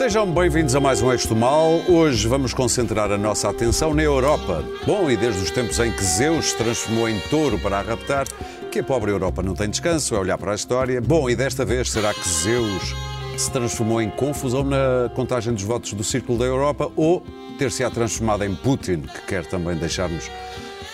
Sejam bem-vindos a mais um Eixo do Mal. Hoje vamos concentrar a nossa atenção na Europa. Bom, e desde os tempos em que Zeus se transformou em touro para a raptar, que a pobre Europa não tem descanso, é olhar para a história. Bom, e desta vez será que Zeus se transformou em confusão na contagem dos votos do Círculo da Europa ou ter-se-á transformado em Putin, que quer também deixar-nos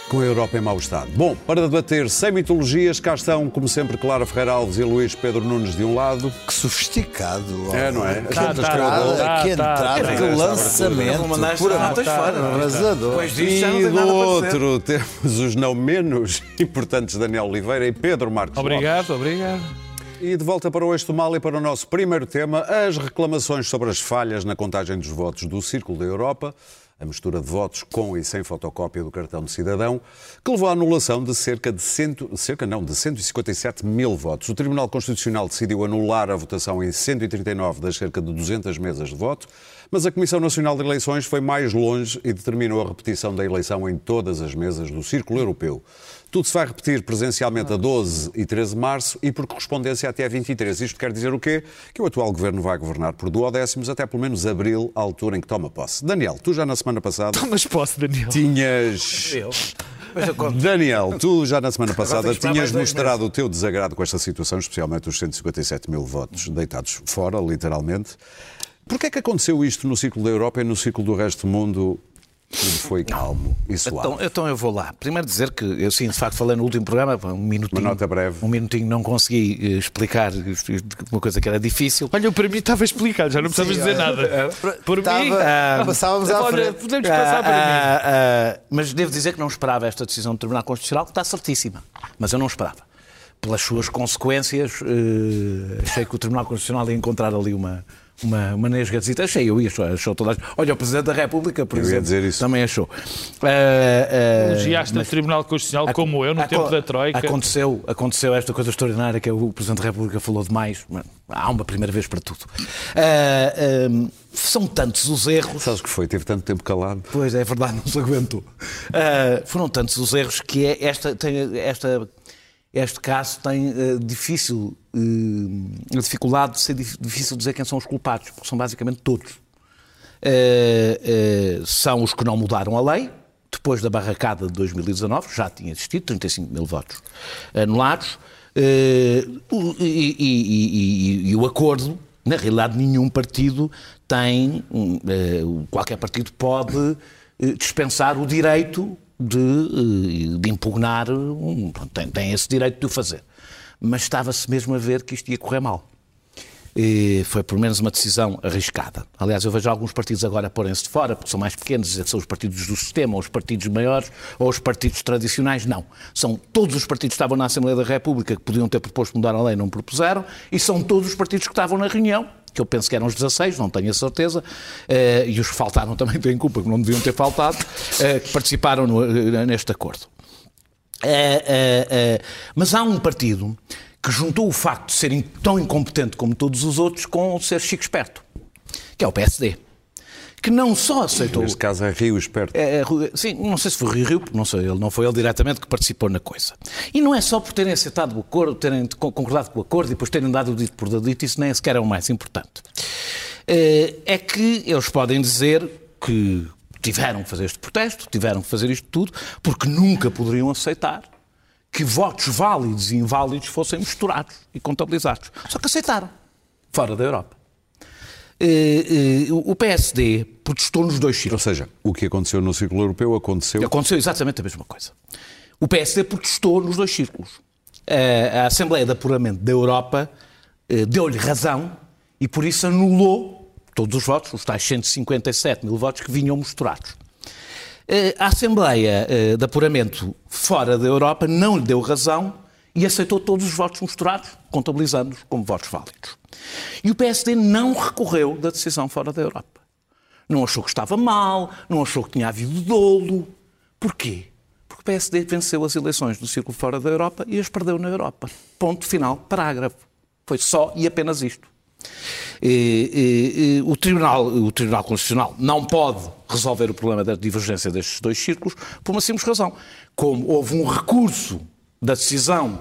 com a Europa em mau estado. Bom, para debater sem mitologias, cá estão, como sempre, Clara Ferreira Alves e Luís Pedro Nunes de um lado. Que sofisticado. É, não é? Que Tá, entrada, tá, que tá, entrada, tá. que lançamento. Estás fora. arrasador. E do outro temos os não menos importantes Daniel Oliveira e Pedro Marcos Lopes. Obrigado, obrigado. E de volta para o Eixo do Mal e para o nosso primeiro tema, as reclamações sobre as falhas na contagem dos votos do Círculo da Europa, a mistura de votos com e sem fotocópia do cartão de cidadão, que levou à anulação de cerca de, cento, cerca, não, de 157 mil votos. O Tribunal Constitucional decidiu anular a votação em 139 das cerca de 200 mesas de voto, mas a Comissão Nacional de Eleições foi mais longe e determinou a repetição da eleição em todas as mesas do Círculo Europeu. Tudo se vai repetir presencialmente a 12 e 13 de março e por correspondência até a 23. Isto quer dizer o quê? Que o atual governo vai governar por duodécimos até pelo menos abril, à altura em que toma posse. Daniel, tu já na semana passada Mas posso, Daniel. tinhas. Eu. Daniel, tu já na semana passada tinhas mostrado o teu desagrado com esta situação, especialmente os 157 mil votos deitados fora, literalmente. Porquê é que aconteceu isto no círculo da Europa e no círculo do resto do mundo? Tudo foi calmo e suave. Então, então eu vou lá. Primeiro dizer que eu sim, de facto, falei no último programa, um minutinho. Uma nota breve. Um minutinho não consegui eh, explicar isto- uma coisa que era difícil. Olha, para mim estava explicado, já não precisavas dizer nada. Por Estava- mim, Ah, passávamos à olha, frente. podemos passar para mim. Ah, ah, mas devo dizer que não esperava esta decisão do Tribunal Constitucional, que está certíssima. Mas eu não esperava. Pelas suas consequências, eh, achei que o Tribunal Constitucional ia encontrar ali uma, uma, uma nesgazita. Achei, eu ia, achou, achou toda a... Olha, o Presidente da República, por Eu ia exemplo, dizer isso. também achou. Ah, ah, Elogiaste mas- o Tribunal Constitucional como eu no Aco- tempo da Troika. Aconteceu, aconteceu esta coisa extraordinária que é o Presidente da República falou demais. Há uma primeira vez para tudo. Ah, ah, são tantos os erros. Sabes o que foi? Teve tanto tempo calado. Pois é verdade, não se aguentou. Ah, foram tantos os erros que é esta, tem, esta, este caso tem ah, difícil, ah, a dificuldade de ser dif- difícil dizer quem são os culpados, porque são basicamente todos. Ah, são os que não mudaram a lei, depois da barracada de 2019, já tinha existido 35 mil votos anulados, e, e- e- e o acordo, na realidade, nenhum partido tem, qualquer partido pode dispensar o direito de, eh, de impugnar, um- tem, tem esse direito de o fazer. Mas estava-se mesmo a ver que isto ia correr mal. E foi pelo menos uma decisão arriscada. Aliás, eu vejo alguns partidos agora porem-se de fora, porque são mais pequenos, são os partidos do sistema, ou os partidos maiores, ou os partidos tradicionais. Não. São todos os partidos que estavam na Assembleia da República que podiam ter proposto mudar a lei, não propuseram, e são todos os partidos que estavam na reunião, que eu penso que eram os 16, não tenho a certeza, eh, e os que faltaram também têm culpa, que não deviam ter faltado, eh, que participaram no- eh, neste acordo. Mas há um partido que juntou o facto de ser in- tão incompetente como todos os outros com ser chico esperto, que é o PSD, que não só aceitou... Neste caso é Rio Esperto. É, é, sim, não sei se foi Rio Rio, porque não, sei, ele, não foi ele diretamente que participou na coisa. E não é só por terem aceitado o acordo, terem con- concordado com o acordo e depois terem dado o dito por dito, isso nem sequer é o mais importante. Eh, É que eles podem dizer que tiveram que fazer este protesto, tiveram que fazer isto tudo, porque nunca poderiam aceitar que votos válidos e inválidos fossem misturados e contabilizados. Só que aceitaram, fora da Europa. Eh, eh, O PSD protestou nos dois Ou círculos. seja, o que aconteceu no círculo europeu aconteceu. Aconteceu exatamente a mesma coisa. O PSD protestou nos dois círculos. A a Assembleia de Apuramento da Europa eh, deu-lhe razão e por isso anulou todos os votos, os tais 157 mil votos que vinham misturados. Eh, A Assembleia eh, de Apuramento fora da Europa não lhe deu razão e aceitou todos os votos misturados, contabilizando-os como votos válidos. E o PSD não recorreu da decisão fora da Europa. Não achou que estava mal, não achou que tinha havido dolo. Porquê? Porque o PSD venceu as eleições do Círculo Fora da Europa e as perdeu na Europa. Ponto final, parágrafo. Foi só e apenas isto. E, e, e, o, Tribunal, o Tribunal Constitucional não pode resolver o problema da divergência destes dois círculos por uma simples razão. Como houve um recurso da decisão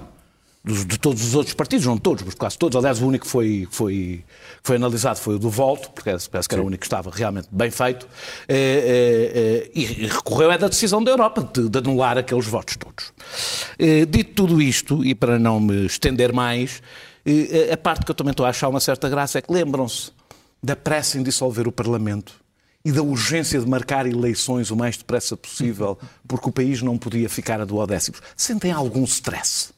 de todos os outros partidos, não todos, mas quase todos. Aliás, o único que foi, foi, foi analisado foi o do Volto, porque parece que era o único que estava realmente bem feito, eh, eh, eh, e recorreu é da decisão da Europa de, de anular aqueles votos todos. Eh, dito tudo isto, e para não me estender mais, a parte que eu também estou a achar uma certa graça é que lembram-se da pressa em dissolver o Parlamento e da urgência de marcar eleições o mais depressa possível, porque o país não podia ficar a duodécimos. Sentem algum stress?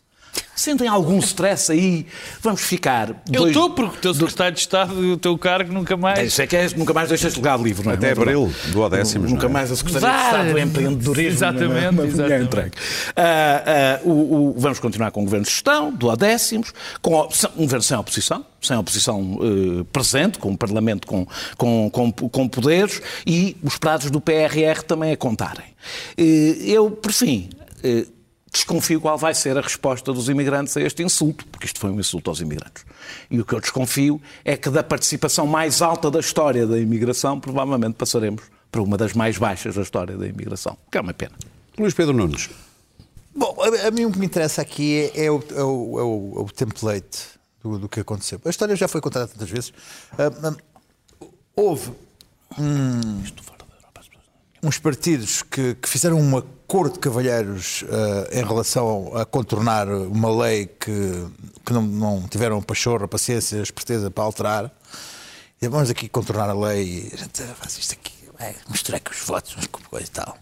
Sentem algum stress aí? Vamos ficar. Eu dois- estou, porque o teu secretário de Estado e o teu cargo nunca É, mais. Isso é que é, nunca mais deixas de legado livre, não é? Até Não é verdade? abril, duodécimos, Nunca não é? mais a Secretaria de Exato. Estado do Empreendedorismo. Exatamente, não é? Uma mulher exatamente. entregue. Ah, ah, o- o- vamos continuar com o governo de gestão, duodécimos, com op- um governo sem oposição, sem oposição eh, presente, com um Parlamento com, com, com, com poderes e os prazos do PRR também a contarem. Eh, eu, por fim. Desconfio qual vai ser a resposta dos imigrantes a este insulto, porque isto foi um insulto aos imigrantes. E o que eu desconfio é que da participação mais alta da história da imigração, provavelmente passaremos para uma das mais baixas da história da imigração, que é uma pena. Luís Pedro Nunes. Bom, a, a mim o que me interessa aqui é, é o, é o- é o- é o template do, do que aconteceu. A história já foi contada tantas vezes. Ah, ah, houve hum, uns partidos que, que fizeram um acordo de cavalheiros ah, em relação a contornar uma lei que, que não, não tiveram pachorra, paciência, esperteza para alterar. E vamos aqui contornar a lei a faz isto aqui, vai misturar com os votos, uns com coisa e tal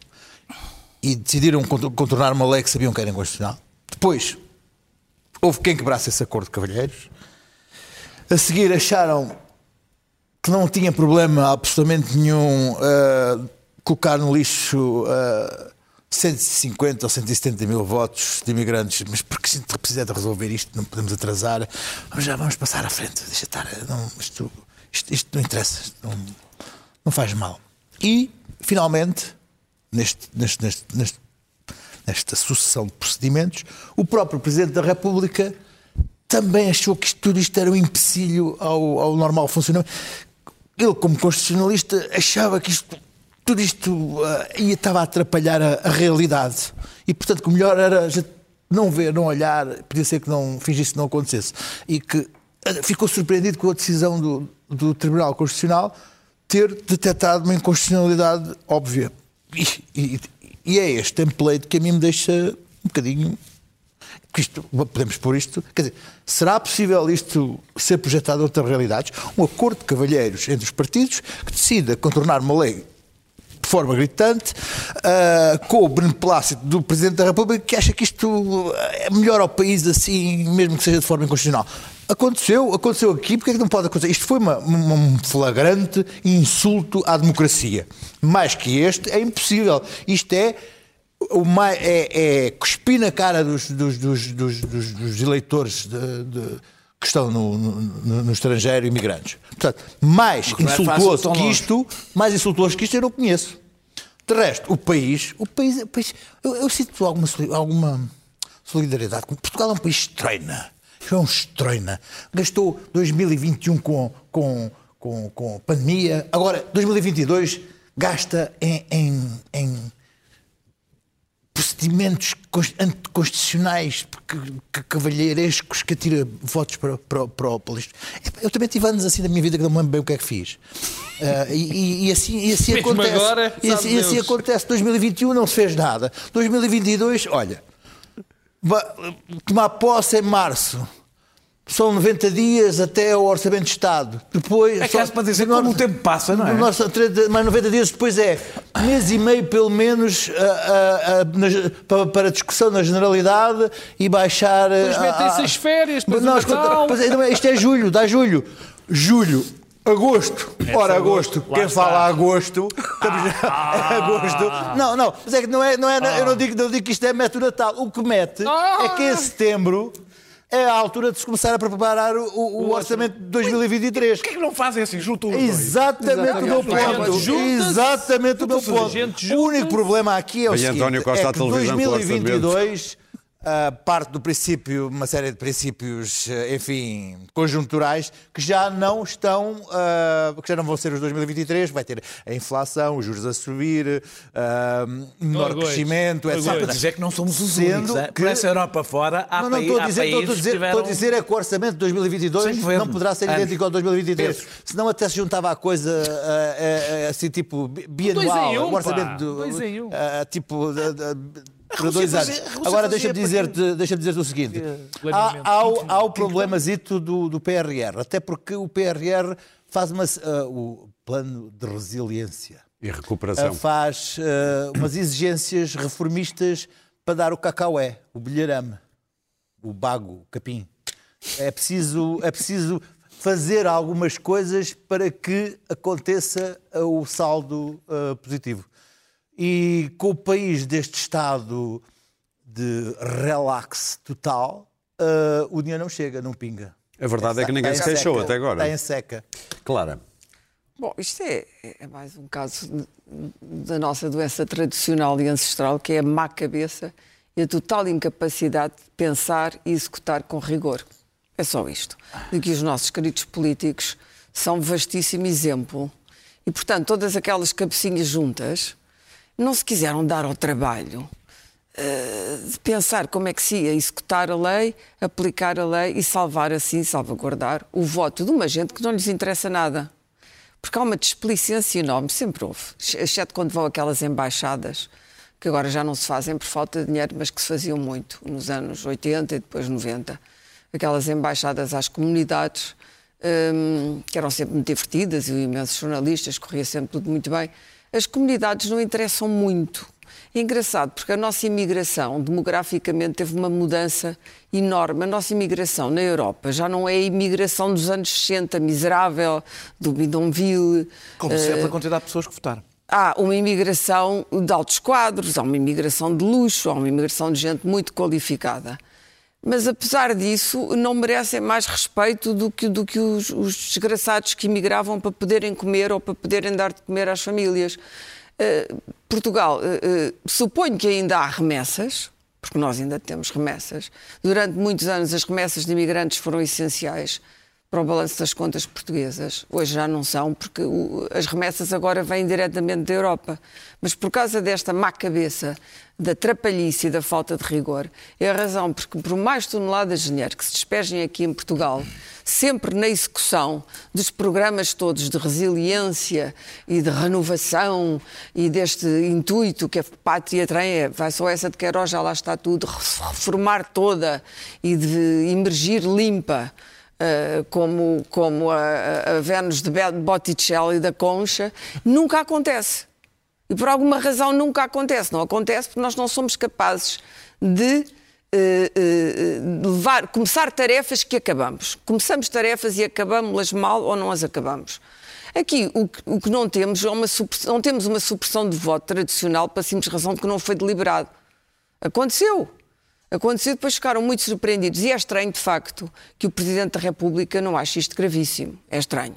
e decidiram cont- contornar uma lei que sabiam que era inconstitucional. Depois, houve quem quebrasse esse acordo de cavalheiros. A seguir, acharam que não tinha problema absolutamente nenhum ah, colocar no lixo ah, 150 ou 170 mil votos de imigrantes, mas porque se precisa de resolver isto, não podemos atrasar. Vamos já vamos passar à frente, deixa estar. Não, isto, isto, isto não interessa, isto não, não faz mal. E, finalmente, neste, neste, neste, neste- nesta sucessão de procedimentos, o próprio Presidente da República também achou que isto, tudo isto era um empecilho ao, ao normal funcionamento. Ele, como constitucionalista, achava que isto, tudo isto ah, ia, estava a atrapalhar a, a realidade. E, portanto, o melhor era a não ver, não olhar, podia ser que não fingisse que não acontecesse. E que ah, ficou surpreendido com a decisão do, do Tribunal Constitucional ter detectado uma inconstitucionalidade óbvia. E, e- e é este template que a mim me deixa um bocadinho isto, podemos pôr isto, quer dizer, será possível isto ser projetado em outras realidades? Um acordo de cavalheiros entre os partidos que decida contornar uma lei de forma gritante, ah, com o beneplácito do Presidente da República, que acha que isto é melhor ao país assim, mesmo que seja de forma inconstitucional. Aconteceu, aconteceu aqui, porque é que não pode acontecer? Isto foi uma- uma- um flagrante insulto à democracia. Mais que este, é impossível. Isto é o mai- é, é cuspir na cara dos, dos, dos- dos eleitores de- de- que estão no, no- no estrangeiro, imigrantes. Portanto, mais não é insultuoso tão que isto, mais insultuoso que isto eu não conheço. De resto, o país, o país, o país eu, eu sinto alguma, alguma solidariedade. Portugal é um país estreina. É um estreina. Gastou 2021 com, com, com, com pandemia. Agora, 2022 gasta em, em, em procedimentos cons- anticonstitucionais cavalheirescos que atira votos para, para, para, o- para o lixo. Epá, Eu também tive anos assim da minha vida que não me lembro bem o que é que fiz. Ah, e, e- assim, e assim Mesmo acontece. agora, e assim, e assim acontece. 2021 não se fez nada. 2022, olha, tomar posse em março. São 90 dias até ao Orçamento de Estado. Depois, É caso para dizer como o tempo passa, não é? o nosso- mais 90 dias depois é mês e meio, pelo menos, a- a- a- para, discussão na generalidade e baixar. Depois metem-se as férias, depois o Nós Natal. pois é, não é, isto é julho, dá julho. Julho. Agosto, ora agosto, lá quem está. fala agosto, estamos já, agosto. Não, não, mas é que não é, não é, eu não digo, não digo que isto é mete o Natal. O que mete é que em setembro é a altura de se começar a preparar o, o- o orçamento de 2023. Porquê que não fazem assim? Juntam os dois. Exatamente o meu ponto. Exatamente o meu ponto. O único problema aqui é o Aí seguinte: António Costa é que televisão com o 2022 ah, parte do princípio, uma série de princípios, eh, enfim, conjunturais, que já não estão, ah, que já não vão ser os 2023, vai ter a inflação, os juros a subir, ah, menor Orgulhos. crescimento, etc. Orgulhos. Para dizer que não somos os Sendo únicos. é? que- Por essa Europa fora, há, Não, não estou a dizer, estou a países dizer, que tiveram... estou a dizer é que o orçamento de 2022 Sim, foi não poderá ser anos. idêntico ao de 2023. Anos. Senão até se juntava a coisa ah, ah, ah, assim, tipo, bianual. um, o orçamento do, ah, tipo, Rússia dois fazia- anos. Agora deixa-me dizer-te deixa dizer o seguinte: há, há, o- há o problemazito do, do PRR, até porque o PRR faz uma, ah, o plano de resiliência E recuperação. faz ah, umas exigências reformistas para dar o cacaué, o bilharame, o bago, o capim. É preciso, é preciso fazer algumas coisas para que aconteça o saldo positivo. E com o país deste estado de relax total, ah, o dinheiro não chega, não pinga. A verdade é que ninguém se queixou seca, até agora. Está em seca. Clara, Bom, isto é, é mais um caso de- da nossa doença tradicional e ancestral, que é a má cabeça e a total incapacidade de pensar e executar com rigor. É só isto. De que os nossos queridos políticos são um vastíssimo exemplo. E, portanto, todas aquelas cabecinhas juntas não se quiseram dar ao trabalho eh, de pensar como é que se ia executar a lei, aplicar a lei e salvar assim, salvaguardar o voto de uma gente que não lhes interessa nada. Porque há uma displicência enorme, sempre houve, exceto quando vão aquelas embaixadas, que agora já não se fazem por falta de dinheiro, mas que se faziam muito nos anos 80 e depois 90. Aquelas embaixadas às comunidades, hum, que eram sempre muito divertidas e imensos jornalistas, corria sempre tudo muito bem. As comunidades não interessam muito. É engraçado, porque a nossa imigração, demograficamente, teve uma mudança enorme. A nossa imigração na Europa já não é a imigração dos anos 60, miserável, do bidonville. Como eh, sempre, a quantidade de pessoas que votaram. há uma imigração de altos quadros, há uma imigração de luxo, há uma imigração de gente muito qualificada. Mas, apesar disso, não merecem mais respeito do que, do que os, os desgraçados que imigravam para poderem comer ou para poderem dar de comer às famílias. Eh, Portugal, eh, eh, suponho que ainda há remessas, porque nós ainda temos remessas. Durante muitos anos, as remessas de imigrantes foram essenciais para o balanço das contas portuguesas. Hoje já não são, porque o- as remessas agora vêm diretamente da Europa. Mas por causa desta má cabeça, da trapalhice e da falta de rigor, é a razão porque por mais toneladas de dinheiro que se despejem aqui em Portugal, sempre na execução dos programas todos de resiliência e de renovação e deste intuito que a pátria tem, é, vai só essa de Queiroz, já lá está tudo, reformar toda e de emergir limpa. Uh, como, como a, a- Vênus de Botticelli da Concha, nunca acontece. E por alguma razão nunca acontece. Não acontece porque nós não somos capazes de eh, eh, levar, começar tarefas que acabamos. Começamos tarefas e acabamos-las mal ou não as acabamos. Aqui o que, o que não temos é uma não temos uma supressão de voto tradicional para simples razão de que não foi deliberado. Aconteceu. Aconteceu, depois ficaram muito surpreendidos. E é estranho, de facto, que o Presidente da República não ache isto gravíssimo. É estranho.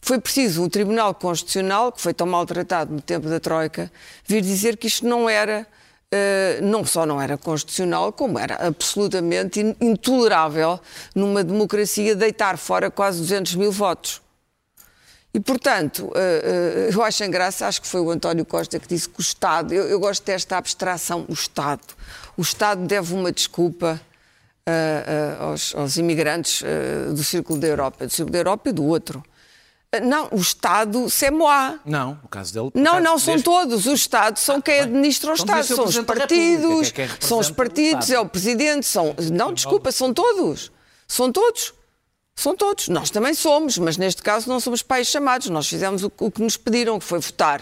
Foi preciso um Tribunal Constitucional, que foi tão maltratado no tempo da Troika, vir dizer que isto não era, eh, não só não era constitucional, como era absolutamente in- intolerável numa democracia deitar fora quase 200 mil votos. E, portanto, eh, eh, eu acho em graça, acho que foi o António Costa que disse que o Estado, eu, eu gosto desta abstração, o Estado. O Estado deve uma desculpa eh, eh, aos, aos imigrantes eh, do Círculo da Europa, do Círculo da Europa e do outro. Não, o Estado, c'est moi. Não, no caso dele. Não, não são desde- todos. O Estado são quem administra o Então Estado. ser o São os partidos, que é quem são os o partidos, Estado. é o Presidente, são. Não, desculpa, são todos. São todos. São todos. Nós também somos, mas neste caso não somos pais chamados. Nós fizemos o, o que nos pediram, que foi votar.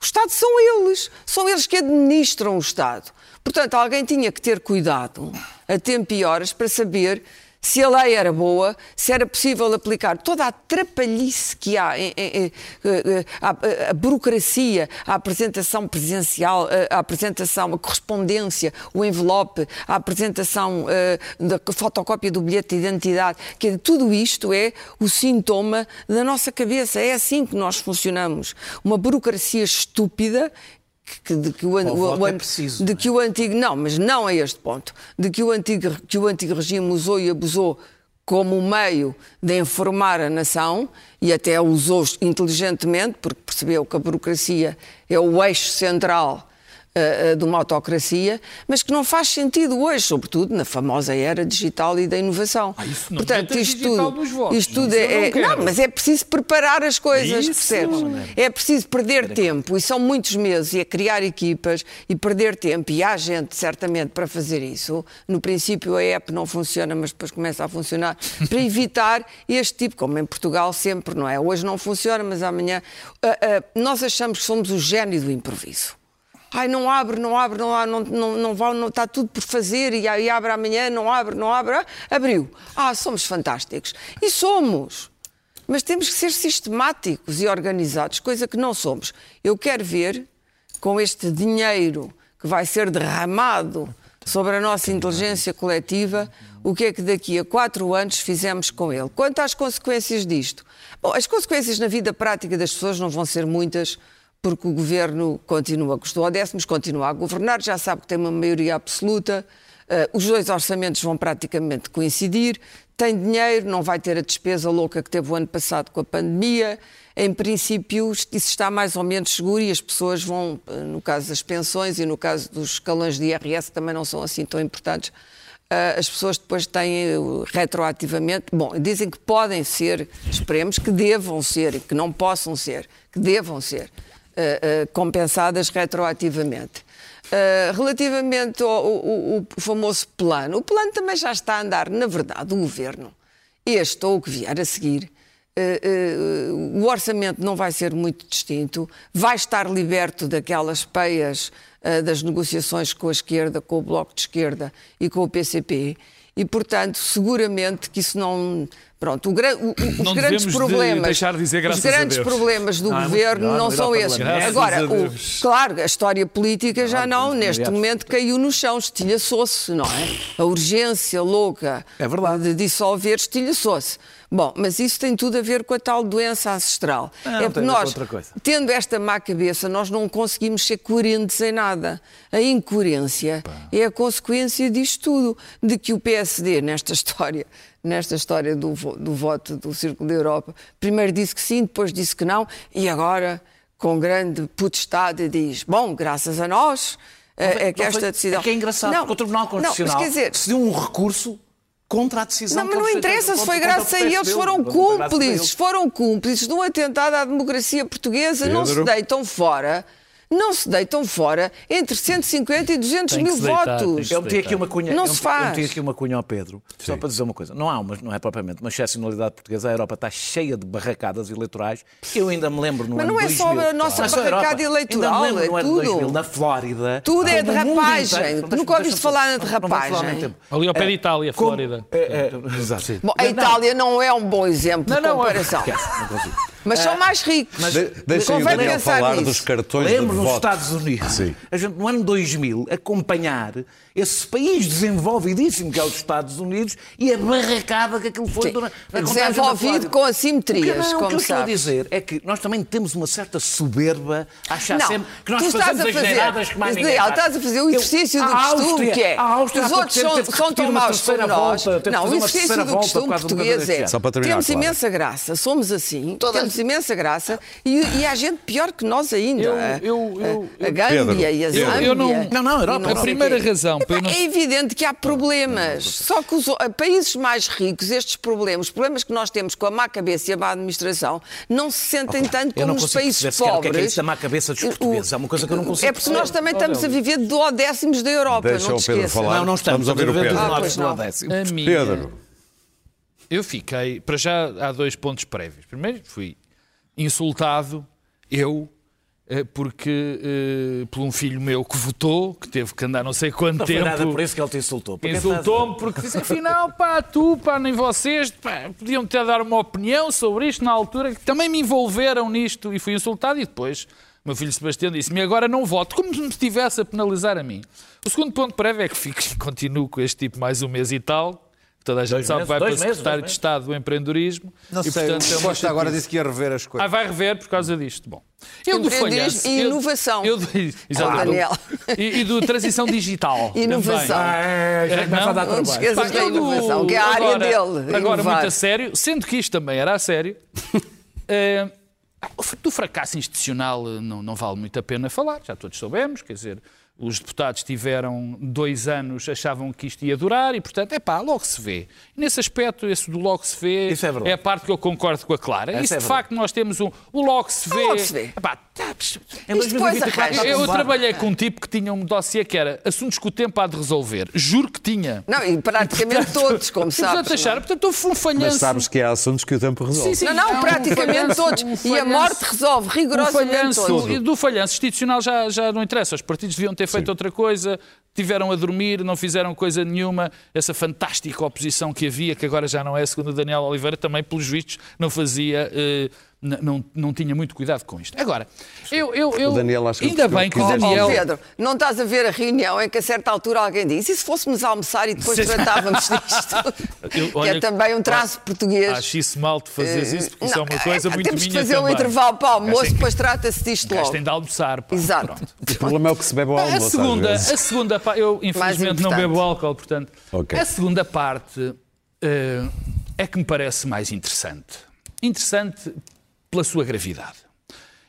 O Estado são eles. São eles que administram o Estado. Portanto, alguém tinha que ter cuidado a tempo e horas para saber se a lei era boa, se era possível aplicar toda a trapalhice que há, em- em- em- eh, a, a- a burocracia, a apresentação presencial, a, a apresentação, a correspondência, o envelope, a apresentação eh, da fotocópia do bilhete de identidade, que tudo isto é o sintoma da nossa cabeça. É assim que nós funcionamos. Uma burocracia estúpida que, de que o, o o- o é preciso, de é? que o antigo não, mas não a este ponto, de que o antigo que o antigo regime usou e abusou como meio de informar a nação e até usou inteligentemente, porque percebeu que a burocracia é o eixo central eh, eh, de uma autocracia, mas que não faz sentido hoje, sobretudo na famosa era digital e da inovação. Ah, isso não Portanto, isto tudo, votos. isto tudo é, não é- não, mas é preciso preparar as coisas, Isso. percebes? É preciso perder tempo e são muitos meses e é criar equipas e perder tempo e há gente certamente para fazer isso. No princípio a app não funciona, mas depois começa a funcionar para evitar este tipo, como em Portugal sempre, não é? Hoje não funciona, mas amanhã Ah, ah, nós achamos que somos o gênio do improviso. Ai, não abre, não abre, não, há- não, não, não, vai, não está tudo por fazer e, aí abre amanhã, não abre, não abre. Abriu. Ah, somos fantásticos. E somos. Mas temos que ser sistemáticos e organizados, coisa que não somos. Eu quero ver, com este dinheiro que vai ser derramado sobre a nossa inteligência coletiva, o que é que daqui a quatro anos fizemos com ele. Quanto às consequências disto, bom, as consequências na vida prática das pessoas não vão ser muitas, porque o governo continua, custou a décimos, continua a governar, já sabe que tem uma maioria absoluta, eh, os dois orçamentos vão praticamente coincidir, tem dinheiro, não vai ter a despesa louca que teve o ano passado com a pandemia. Em princípio, isso está mais ou menos seguro e as pessoas vão, eh, no caso das pensões e no caso dos escalões de IRS, também não são assim tão importantes, eh, as pessoas depois têm retroativamente, bom, dizem que podem ser, esperemos que devam ser, que não possam ser, que devam ser eh, compensadas retroativamente. Uh, relativamente ao, ao- ao famoso plano, o plano também já está a andar, na verdade, o governo, este ou o que vier a seguir, uh, uh, o orçamento não vai ser muito distinto, vai estar liberto daquelas peias uh, das negociações com a esquerda, com o Bloco de Esquerda e com o PCP. E, portanto, seguramente que isso não. Pronto, o o- os Não grandes problemas. de dizer os grandes problemas do Não, é muito governo melhor não não são esses. Agora, o- claro, a história política já não, vamos neste familiares. momento caiu no chão, estilhaçou-se, não é? A urgência louca É de dissolver estilhaçou-se. Bom, mas isso tem tudo a ver com a tal doença ancestral. Não, é porque nós, tendo esta má cabeça, nós não conseguimos ser coerentes em nada. A incoerência é a consequência disto tudo, de que o PSD, nesta história, nesta história do, do voto do Círculo da Europa, primeiro disse que sim, depois disse que não, e agora, com grande potestade, diz: bom, graças a nós. É, é que Não esta foi- decisão. É que é engraçado, Não, porque o Tribunal não, Constitucional mas quer dizer, decidiu um recurso contra a decisão não, mas que não interessa se foi graças a eles, foram cúmplices, foram cúmplices de um atentado à democracia portuguesa, não se Pedro? deitam fora, não se deitam fora entre 150 e 200 Tem que mil se deitar, votos. Eu meti aqui uma cunha, Não eu se faz. Eu meti aqui uma cunha ao Pedro, só para dizer uma coisa. Não há uma, não é propriamente uma excepcionalidade portuguesa. A Europa está cheia de barracadas eleitorais. Eu ainda me lembro no Mas ano não é 2000. só a nossa Não é só barracada eleitoral, Ainda me lembro é no ano tudo. 2000, na Flórida. Tudo é derrapagem. inteiro- Nunca ouviste falar na não- não derrapagem. Ali ao pé de Itália, Como- Flórida. é, é, exato. Bom, a não, Itália não é um bom exemplo de Não, não, comparação, esquece, não consigo. Mas são mais ricos. De- Deixem o Convém Daniel falar nisso. dos cartões de Lembro nos voto. Estados Unidos, Sim. a gente no ano 2000 acompanhar esse país desenvolvidíssimo que é os Estados Unidos e a barracada que aquilo foi Sim. durante Desenvolvido com assimetrias, o que, não, como o que eu estou a dizer é que nós também temos uma certa soberba a achar Não, sempre que nós tu estás fazemos as geneiradas que mais ninguém faz. estás a fazer o Eu- exercício do a costume, Áustria- que é, os outros são- são tão maus como nós. volta, Não, o exercício do volta costume um português é, deste Só para terminar, temos imensa graça, somos assim, temos imensa graça e, e há gente pior que nós ainda. Eu- A- eu- eu- a, a Gâmbia e a Zâmbia. eu não- Não, não, Europa, e A primeira quê. razão eu não- É evidente que há problemas. Só que os países mais ricos, estes problemas, os problemas que nós temos com a má cabeça e a má administração, não se sentem tanto Eu como não nos países sequer o que é pobres. que é isso da má cabeça dos O- portugueses. É uma coisa que eu não consigo É porque nós perceber. também estamos a viver de décimos da Europa, Deixa não te Pedro esqueças. falar. Não, não estamos. Vamos ouvir o a viver Pedro. Ah, pois do não. A Pedro. Eu fiquei. Para já há dois pontos prévios. Primeiro, fui insultado, eu, eh, porque eh, por um filho meu que votou, que teve que andar não sei quanto Não foi tempo. nada por isso que ele te insultou. Porque Insultou-me porque disse, afinal, pá, tu, pá, nem vocês, pá, podiam ter dado uma opinião sobre isto na altura, que também me envolveram nisto e fui insultado e depois meu filho Sebastião disse-me agora não voto, como se me estivesse a penalizar a mim. O segundo ponto prévio é que fico, continuo com este tipo mais um mês e tal, Toda a gente Dois sabe que vai meses, para meses, secretário de Estado do empreendedorismo. Não e, sei, portanto, é o uma Costa agora chatice. disse que ia rever as Ah, coisas. vai rever por causa disto. Bom. Eu do falhanço. e eu- inovação. Eu, exatamente. Daniel. E, e do transição digital. Inovação. também. Ah, já É, começa não, a dar não te esqueças Pá, da eu do- inovação, que é a área agora- dele. Agora, inovar. muito a sério, sendo que isto também era a sério, eh, do fracasso institucional eh, não, não vale muito a pena falar, já todos soubemos, quer dizer, os deputados tiveram dois anos, achavam que isto ia durar e, portanto, é pá, logo se vê. Nesse aspecto, esse do logo se vê Isso é verdade. a parte que eu concordo com a Clara. Essa Isso, é de facto, nós temos um, o logo se vê. logo se vê. Epá, tá, Em Isto depois 2024 arranja. está eu bombado. trabalhei com um tipo que tinha um dossiê que era assuntos que o tempo há de resolver. Juro que tinha. Não, e praticamente todos, como E, portanto, sabes. acharam, portanto, houve um falhanço. Mas sabes que há assuntos que o tempo resolve. Sim, sim. Não, não, um praticamente falhanço, todos. um E a morte resolve rigorosamente falhanço, todos. e do falhanço institucional já, já não interessa. Os partidos deviam ter feito outra coisa, tiveram a dormir, não fizeram coisa nenhuma. Essa fantástica oposição que havia, que agora já não é, segundo o Daniel Oliveira, também, pelos vistos, não fazia. eh, não, não tinha muito cuidado com isto. Agora, eu, eu, eu O Daniel acho que ainda bem que que o Daniel. Oh, Pedro, não estás a ver a reunião em que a certa altura alguém disse e se fôssemos almoçar e depois Sim. tratávamos disto? Eu- que olha, é também um traço português. Acho isso mal de fazeres isso, porque isso é Não, uma coisa é, muito Temos minha de fazer um também. intervalo para o almoço, depois trata-se disto logo. tem de almoçar. pá. Exato. Pronto. O problema é o que se bebe ao almoço. A segunda, a segunda pa- eu infelizmente não bebo álcool, portanto. Ok. A segunda parte eh, é que me parece mais interessante. Interessante pela sua gravidade.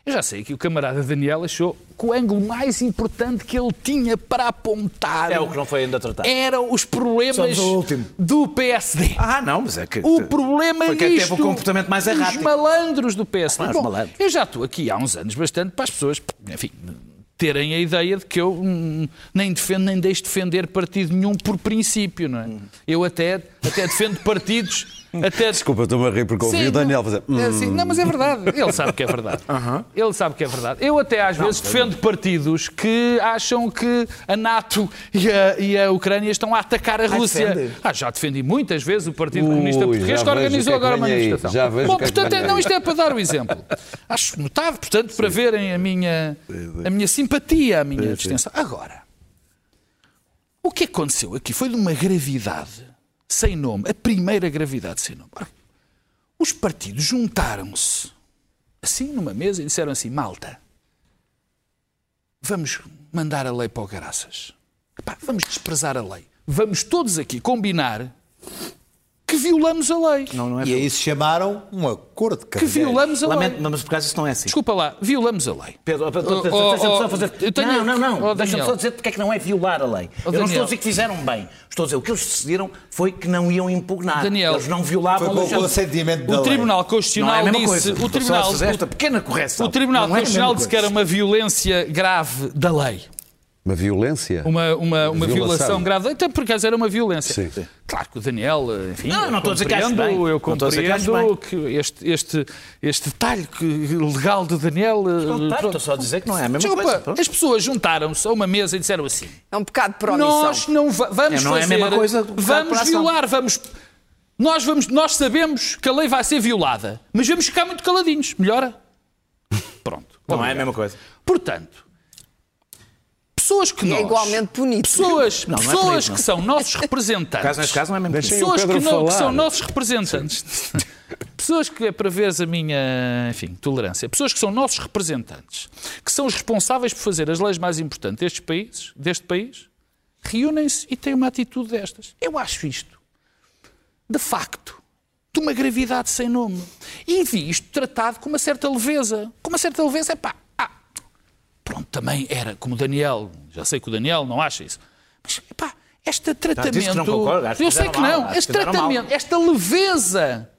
Eu já sei que o camarada Daniel achou que o ângulo mais importante que ele tinha para apontar É o que não foi ainda tratado. eram os problemas Somos o último. do PSD. Ah, não, mas é que. O problema Foi quem nisto, teve o comportamento mais errático. Os malandros do PSD. Ah, Bom, malandros. eu já estou aqui há uns anos bastante para as pessoas, enfim, terem a ideia de que eu hum, nem defendo nem deixo defender partido nenhum por princípio, não é? Eu até, até defendo partidos. Até Desculpa, estou-me a rir porque ouvi Sim, o Daniel não, fazer. é "Hum". assim, não, mas é verdade. Ele sabe que é verdade. Ele sabe que é verdade. Eu até às vezes defendo partidos que acham que a NATO e a, e a Ucrânia estão a atacar a Rússia. defende? Ah, já defendi muitas vezes o Partido Ui, Comunista Português que organizou que é que agora uma manifestação. Já vejo Bom, que é que portanto, é- não, isto é para dar o exemplo. Acho notável, portanto, para verem a minha, a minha simpatia, a minha distinção. Agora, o que aconteceu aqui foi de uma gravidade sem nome, a primeira gravidade sem nome. Os partidos juntaram-se assim numa mesa e disseram assim: malta, vamos mandar a lei para o Garaças. Epá, vamos desprezar a lei. Vamos todos aqui combinar que violamos a lei. Não, não é E aí se chamaram um acordo de Que violamos a lei. Lamento, mas por acaso isso não é assim. Desculpa lá, violamos a lei. Pedro, Oh, deixa-me oh, só oh, fazer. tenho- Não, não, não. Oh, deixa-me só dizer porque é que não é violar a lei. Oh, eu não estou a dizer que fizeram bem. Estou a dizer o que eles decidiram foi que não iam impugnar. Daniel. Eles não violavam Foi com o consentimento da O lei. Tribunal Não é Constitucional a mesma disse. coisa. O só Tribunal, esta pequena correção. o Tribunal é Constitucional disse que era uma violência grave da lei. Uma violência? Uma, uma, uma Violação. violação grave. Até por acaso era uma violência. Sim. Sim. Claro que o Daniel, enfim. Não, eu não estou a dizer que acho compreendo- bem. Eu dizer que compreendo que este, este, este detalhe que- legal de Daniel. eh, tá. Estou só a dizer que não é a mesma Desculpa, coisa. Pronto. as pessoas juntaram-se a uma mesa e disseram assim: É um pecado omissão. Nós não va- vamos É, não é a fazer, mesma coisa vamos violar, vamos nós vamos, nós sabemos que a lei vai ser violada, mas vamos ficar muito caladinhos. Melhora? Pronto. Não é a mesma coisa. Portanto, pessoas que E nós, é igualmente punido. pessoas, Não, não é pessoas isso, não. que são nossos representantes, Caso neste caso não é mesmo. Deixem- pessoas que, não, que são nossos representantes, pessoas que é para veres a minha, enfim, tolerância, pessoas que são nossos representantes, que são os responsáveis por fazer as leis mais importantes destes países, deste país, reúnem-se e têm uma atitude destas. Eu acho isto, de facto, de uma gravidade sem nome. E vi isto tratado com uma certa leveza. Com uma certa leveza, é pá, ah, pronto, também era como o Daniel, já sei que o Daniel não acha isso, mas pá, este tratamento. não concorda, eu sei que mal, não, que este fizeram mal. tratamento, esta leveza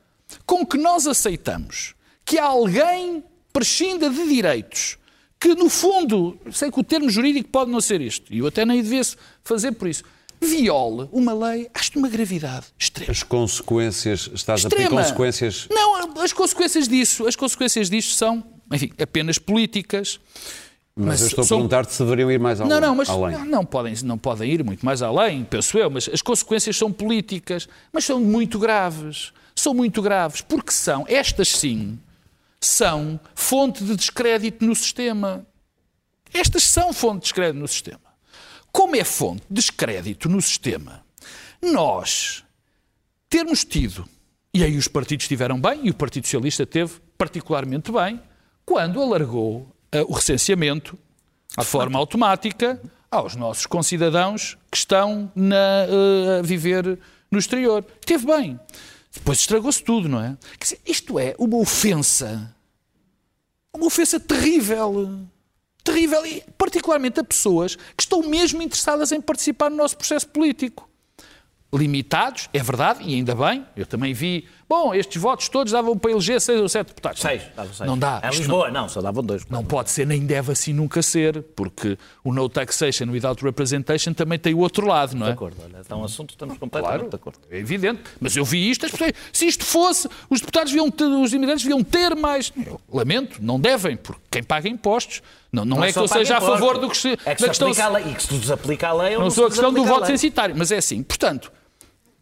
com que nós aceitamos que alguém prescinda de direitos que, no fundo, sei que o termo jurídico pode não ser isto, e eu até nem devesse fazer por isso, viole uma lei, acho de uma gravidade extrema. As consequências, estás a pedir Extrema. consequências. Não, as consequências disso, as consequências disto são, enfim, apenas políticas. Mas, eu estou a são- perguntar-te se deveriam ir mais além. Não, não, mas além. não, não podem, não podem ir muito mais além, penso eu, mas as consequências são políticas, mas são muito graves. São muito graves, porque são, estas sim, são fonte de descrédito no sistema. Estas são fonte de descrédito no sistema. Como é fonte de descrédito no sistema, nós termos tido, e aí os partidos estiveram bem, e o Partido Socialista teve particularmente bem, quando alargou o recenseamento de forma automática aos nossos concidadãos que estão na, uh, a viver no exterior. Esteve bem. Depois estragou-se tudo, não é? Dizer, isto é uma ofensa. Uma ofensa terrível. Terrível. E particularmente a pessoas que estão mesmo interessadas em participar no nosso processo político limitados, é verdade, e ainda bem, eu também vi, bom, estes votos todos davam para eleger seis ou sete deputados. Seis, davam seis. Não dá. Em Lisboa, não, só davam dois. Não pode ser, nem deve assim nunca ser, porque o no taxation without representation também tem o outro lado, não é? De acordo, olha, é um assunto estamos completamente Claro, de acordo. é evidente. Mas eu vi isto, as pessoas, se isto fosse, os deputados deviam ter, os imigrantes deviam ter mais. Eu lamento, não devem, porque quem paga impostos. Não, não, é que eu seja a paga favor do que se, É que da se questão. aplica a lei. E que se desaplica a lei ou Não se sou a questão do a voto censitário, mas é assim. Portanto,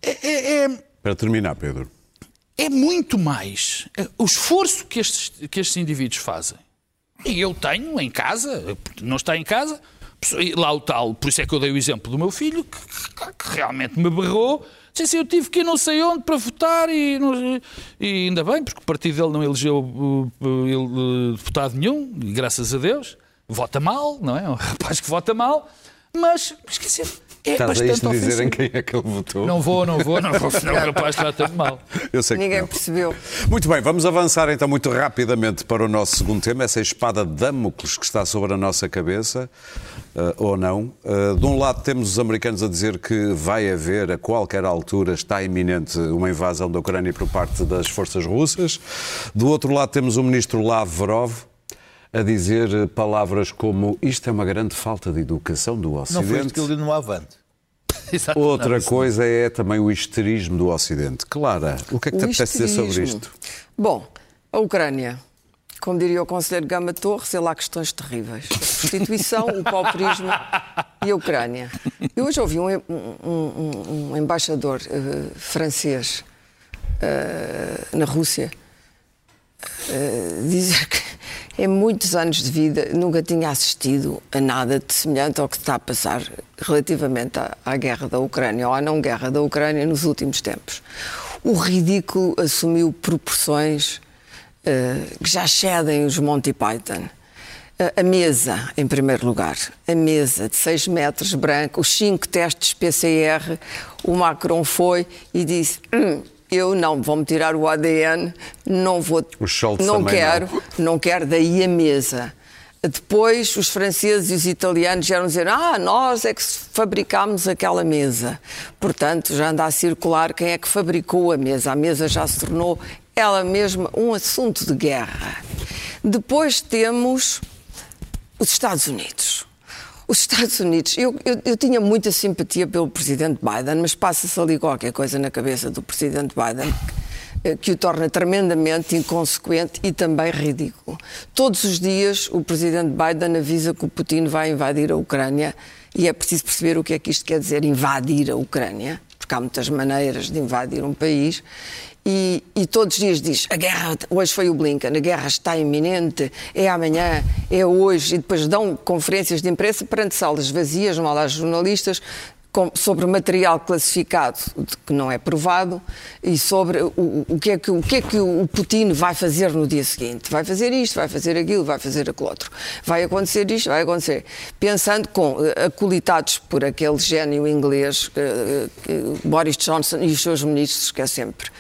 é- é- é, Para terminar, Pedro. É muito mais eh, o esforço que estes, que estes indivíduos fazem. E eu tenho em casa, não está em casa, lá o tal, por isso é que eu dei o exemplo do meu filho, que, que- que realmente me berrou. Disse assim, eu tive que ir não sei onde para votar e, não- e ainda bem, porque o partido dele não elegeu uh, ele, uh, deputado nenhum, graças a Deus. Vota mal, não é? É um rapaz que vota mal, mas, esqueci, é Estás a bastante isto dizer em quem é que ele votou? Não vou, não vou, não vou, senão o rapaz trata-me mal. Eu sei que Ninguém não. percebeu. Muito bem, vamos avançar então muito rapidamente para o nosso segundo tema, essa espada de Damocles que está sobre a nossa cabeça, eh, ou não. Eh, de um lado temos os americanos a dizer que vai haver, a qualquer altura, está iminente uma invasão da Ucrânia por parte das forças russas. Do outro lado temos o ministro Lavrov a dizer eh, palavras como isto é uma grande falta de educação do Não foi isto Ocidente. que ele no Avante. Exato. Outra coisa é também o histerismo do Ocidente. Clara, o que é que te O apetece dizer sobre isto? Bom, a Ucrânia. Como diria o conselheiro Gama Torres, ele há questões terríveis. Prostituição, o pauperismo e a Ucrânia. Eu hoje ouvi um, um- um- um embaixador eh, francês eh, na Rússia eh, dizer que em muitos anos de vida nunca tinha assistido a nada de semelhante ao que está a passar relativamente à, à guerra da Ucrânia ou à não guerra da Ucrânia nos últimos tempos. O ridículo assumiu proporções eh, que já cedem os Monty Python. A- A mesa, em primeiro lugar, a mesa de 6 metros branca, os cinco testes PCR, o Macron foi e disse: "Hum, eu não, vão-me tirar o ADN, não vou, não quero, não. não quero, daí a mesa. Depois, os franceses e os italianos vieram dizer: Ah, nós é que fabricámos aquela mesa. Portanto, já anda a circular quem é que fabricou a mesa. A mesa já se tornou ela mesma um assunto de guerra. Depois temos os Estados Unidos. Os Estados Unidos, eu, eu, eu tinha muita simpatia pelo presidente Biden, mas passa-se ali qualquer coisa na cabeça do presidente Biden eh, que o torna tremendamente inconsequente e também ridículo. Todos os dias o presidente Biden avisa que o Putin vai invadir a Ucrânia e é preciso perceber o que é que isto quer dizer, invadir a Ucrânia, porque há muitas maneiras de invadir um país. E, e todos os dias diz: a guerra, hoje foi o Blinken, a guerra está iminente, é amanhã, é hoje, e depois dão conferências de imprensa perante salas vazias, mal há jornalistas, com- sobre material classificado que não é provado e sobre o, o- que é que, o que é que o Putin vai fazer no dia seguinte. Vai fazer isto, vai fazer aquilo, vai fazer aquilo outro. Vai acontecer isto, vai acontecer. Pensando com, eh, acolitados por aquele gênio inglês, eh, eh, Boris Johnson e os seus ministros, que é sempre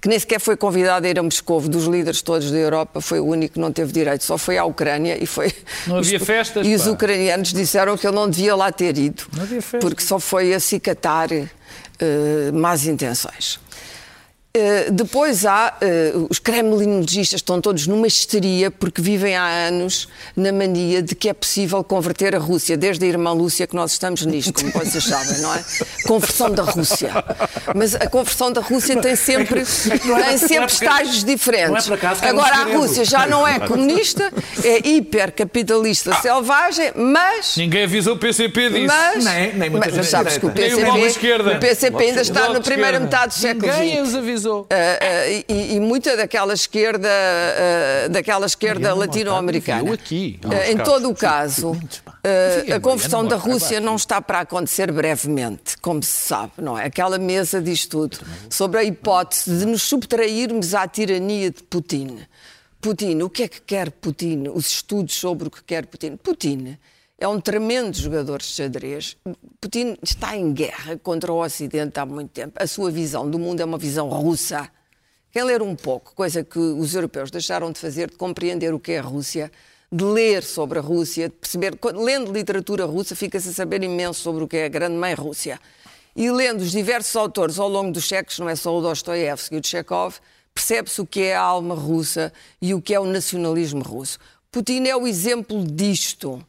que nem sequer foi convidado a ir a Moscou, dos líderes todos da Europa, foi o único que não teve direito, só foi à Ucrânia e foi... Não havia os- festas, E os pá. ucranianos disseram que ele não devia lá ter ido, porque só foi acicatar eh, más intenções. Eh, depois há eh, os kremlinologistas estão todos numa histeria porque vivem há anos na mania de que é possível converter a Rússia, desde a irmã Lúcia que nós estamos nisto, como vocês sabem, não é? Conversão da Rússia. Mas a conversão da Rússia tem sempre, é- tem é sempre estágios diferentes. é acaso que é um Agora a. Rússia já não é comunista, é hipercapitalista selvagem, mas Ninguém avisou o PCP disso. mas, Nem- nem muita mas gente sabes que o PCP, Esquerda. o PCP ainda está na primeira metade do século Ninguém XX. Uh, uh, e, e, muita daquela esquerda, uh, daquela esquerda latino-americana. aqui. em todo o caso, a conversão da Rússia não está para acontecer brevemente, como se sabe, não é? Aquela mesa diz tudo sobre a hipótese de nos subtrairmos à tirania de Putin. Putin, o que é que quer Putin? Os estudos sobre o que quer Putin. Putin é um tremendo jogador de xadrez. Putin está em guerra contra o Ocidente há muito tempo. A sua visão do mundo é uma visão russa. Quem ler um pouco, coisa que os europeus deixaram de fazer, de compreender o que é a Rússia, de ler sobre a Rússia, de perceber, lendo literatura russa, fica-se a saber imenso sobre o que é a grande mãe Rússia. E lendo os diversos autores ao longo dos séculos, não é só o Dostoiévski e o Chekhov, percebe-se o que é a alma russa e o que é o nacionalismo russo. Putin é o exemplo disto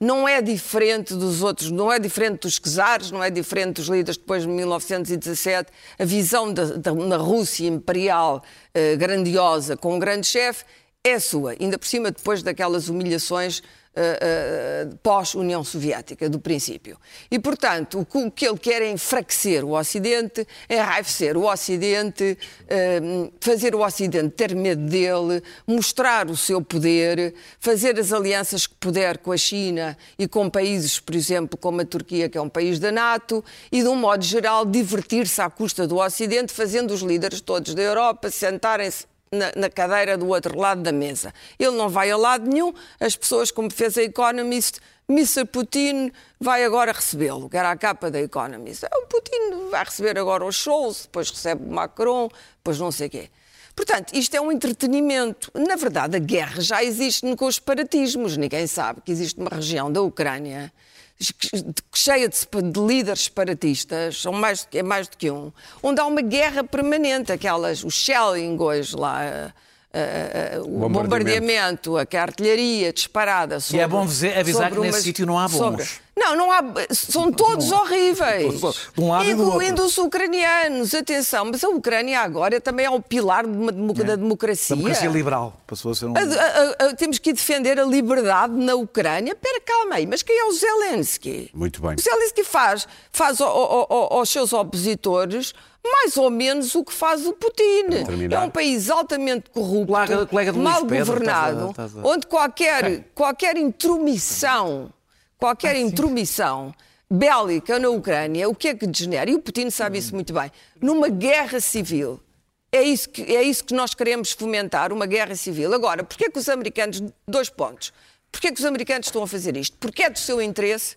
não é diferente dos outros, não é diferente dos czares, não é diferente dos líderes depois de 1917. A visão da, Rússia imperial eh, grandiosa com um grande chefe é sua, ainda por cima depois daquelas humilhações uh, uh, pós-União Soviética, do princípio. E, portanto, o que ele quer é enfraquecer o Ocidente, enraivecer o Ocidente, uh, fazer o Ocidente ter medo dele, mostrar o seu poder, fazer as alianças que puder com a China e com países, por exemplo, como a Turquia, que é um país da NATO, e, de um modo geral, divertir-se à custa do Ocidente, fazendo os líderes todos da Europa sentarem-se na, na, cadeira do outro lado da mesa. Ele não vai a lado nenhum, as pessoas, como fez a Economist, Mr. Putin vai agora recebê-lo, que era a capa da Economist. O Putin vai receber agora o Scholz, depois recebe Macron, depois não sei o quê. Portanto, isto é um entretenimento. Na verdade, a guerra já existe com os separatismos. Ninguém sabe que existe uma região da Ucrânia cheia de, de líderes separatistas, são mais, é mais do que um, onde há uma guerra permanente, aquelas, os shelling hoje lá, Uh, uh, o bombardeamento, bombardeamento a artilharia disparada sobre, E é bom dizer, avisar que nesse sítio não há bombos. Sobre, não, não há. São todos não. horríveis. De um lado incluindo os ucranianos. Atenção, mas a Ucrânia agora também é o pilar de uma, é. da democracia. Democracia liberal. Passou a ser um. A, a, a, temos que defender a liberdade na Ucrânia. Espera, calma aí, mas quem é o Zelensky? Muito bem. O Zelensky faz, faz aos seus opositores mais ou menos o que faz o Putin. É um país altamente corrupto, colega, colega mal governado, estás a, estás a... onde qualquer, qualquer intromissão qualquer intromissão bélica na Ucrânia, o que é que degenera? E o Putin sabe isso muito bem. Numa guerra civil. É isso, que, é isso que nós queremos fomentar, uma guerra civil. Agora, porquê que os americanos... Dois pontos. Porquê que os americanos estão a fazer isto? Porque é do seu interesse,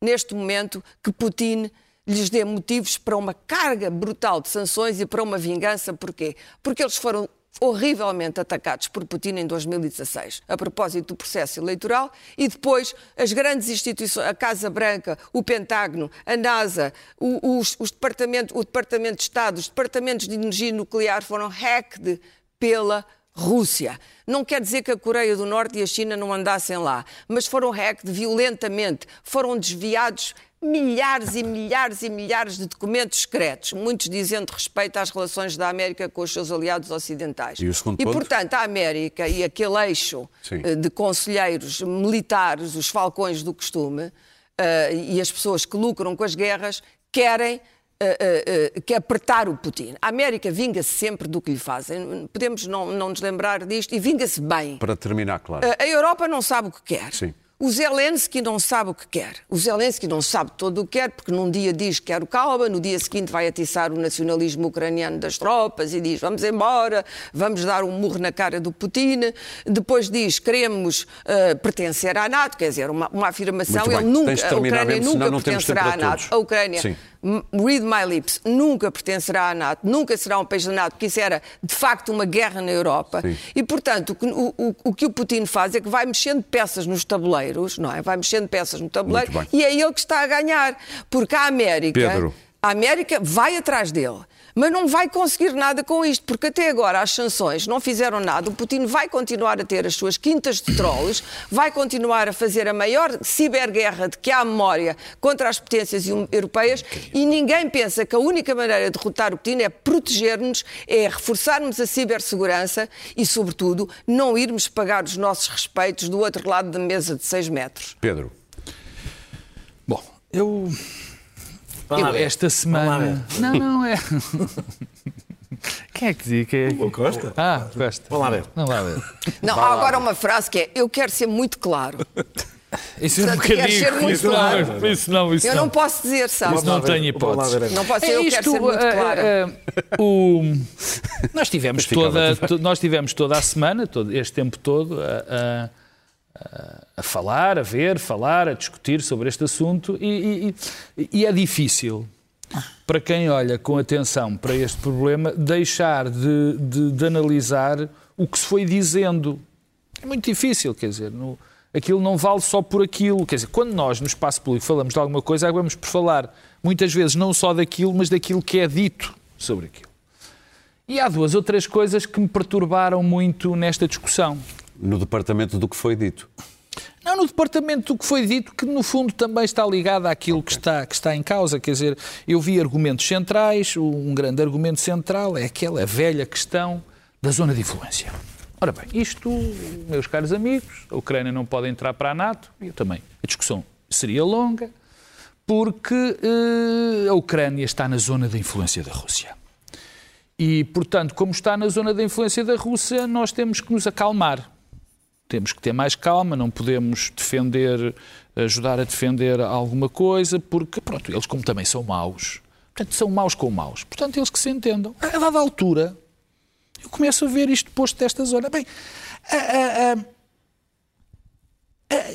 neste momento, que Putin lhes dê motivos para uma carga brutal de sanções e para uma vingança. Porquê? Porque eles foram horrivelmente atacados por Putin em 2016, a propósito do processo eleitoral, e depois as grandes instituições, a Casa Branca, o Pentágono, a NASA, os, os departamentos, o Departamento de Estado, os departamentos de energia nuclear foram hacked pela Rússia. Não quer dizer que a Coreia do Norte e a China não andassem lá, mas foram hacked violentamente, foram desviados milhares e milhares e milhares de documentos secretos, muitos dizendo respeito às relações da América com os seus aliados ocidentais. E, e portanto, a América e aquele eixo Sim. Eh, de conselheiros militares, os falcões do costume, uh, e as pessoas que lucram com as guerras, querem Uh, uh, que apertar o Putin. A América vinga-se sempre do que lhe fazem. Podemos não, não nos lembrar disto e vinga-se bem. Para terminar, claro. A Europa não sabe o que quer. Sim. O Zelensky não sabe o que quer. O Zelensky não sabe todo o que quer, porque num dia diz que quer o calma, no dia seguinte vai atiçar o nacionalismo ucraniano das tropas e diz vamos embora, vamos dar um murro na cara do Putin. Depois diz queremos uh, pertencer à NATO, quer dizer, uma, uma afirmação. Ele nunca, a Ucrânia nunca pertencerá à NATO. A Ucrânia Sim read my lips, nunca pertencerá à NATO, nunca será um país da NATO, porque isso era de facto uma guerra na Europa. Sim. E, portanto, o, o, o, que o Putin faz é que vai mexendo peças nos tabuleiros, não é? Vai mexendo peças no tabuleiro e é ele que está a ganhar. Porque a América. Pedro. A América vai atrás dele mas não vai conseguir nada com isto, porque até agora as sanções não fizeram nada. O Putin vai continuar a ter as suas quintas de trolls, vai continuar a fazer a maior ciberguerra de que há memória contra as potências europeias e ninguém pensa que a única maneira de derrotar o Putin é proteger-nos, é reforçarmos a cibersegurança e, sobretudo, não irmos pagar os nossos respeitos do outro lado da mesa de 6 metros. Pedro. Bom, eu eu, esta semana. Não, não é. Quem é que dizia? Quem é que... O Costa. Ah, Costa. Vamos lá ver. Vamos lá ver. Não, há agora uma frase que é: Eu quero ser muito claro. Isso é um bocadinho. ser muito Isso não, claro. isso não, isso Eu não. não posso dizer, sabe? Isso não tenho hipótese. Não pode ser, É eu quero ser muito eh, clara. eh, o... Nós tivemos toda, nós tivemos toda a semana, todo este tempo todo, a, a- falar, a ver, falar, a discutir sobre este assunto e, e- e é difícil para quem olha com atenção para este problema deixar de, de- de analisar o que se foi dizendo. É muito difícil, quer dizer, no- aquilo não vale só por aquilo. Quer dizer, quando nós no espaço público falamos de alguma coisa, acabamos por falar muitas vezes não só daquilo, mas daquilo que é dito sobre aquilo. E há duas ou três coisas que me perturbaram muito nesta discussão. No departamento do que foi dito. Não, no departamento do que foi dito, que no fundo também está ligado àquilo que está, que está em causa. Quer dizer, eu vi argumentos centrais, um grande argumento central é aquela velha questão da zona de influência. Ora bem, isto, meus caros amigos, a Ucrânia não pode entrar para a NATO, e eu também. A discussão seria longa, porque eh, a Ucrânia está na zona de influência da Rússia. E, portanto, como está na zona da influência da Rússia, nós temos que nos acalmar. Temos que ter mais calma, não podemos defender, ajudar a defender alguma coisa, porque, pronto, eles como também são maus, portanto, são maus com maus. Portanto, eles que se entendam. A dada altura, eu começo a ver isto posto desta zona. Bem, a- a- a-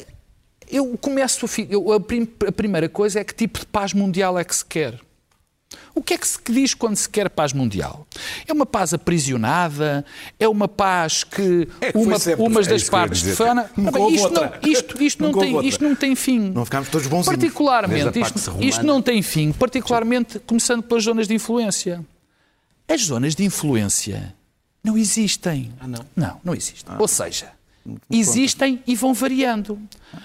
eu começo a, eu- a prim- a primeira coisa é que tipo de paz mundial é que se quer. O que é que se diz quando se quer paz mundial? É uma paz aprisionada? É uma paz que, É que uma, sempre. umas É das partes defana? Bem, isto, não, isto, isto, não tem, isto não tem fim. Não ficámos todos bonzinhos. Particularmente, isto, isto não tem fim, particularmente começando pelas zonas de influência. As zonas de influência não existem. Ah, não? Não, não existem. Ou seja, existem e vão variando.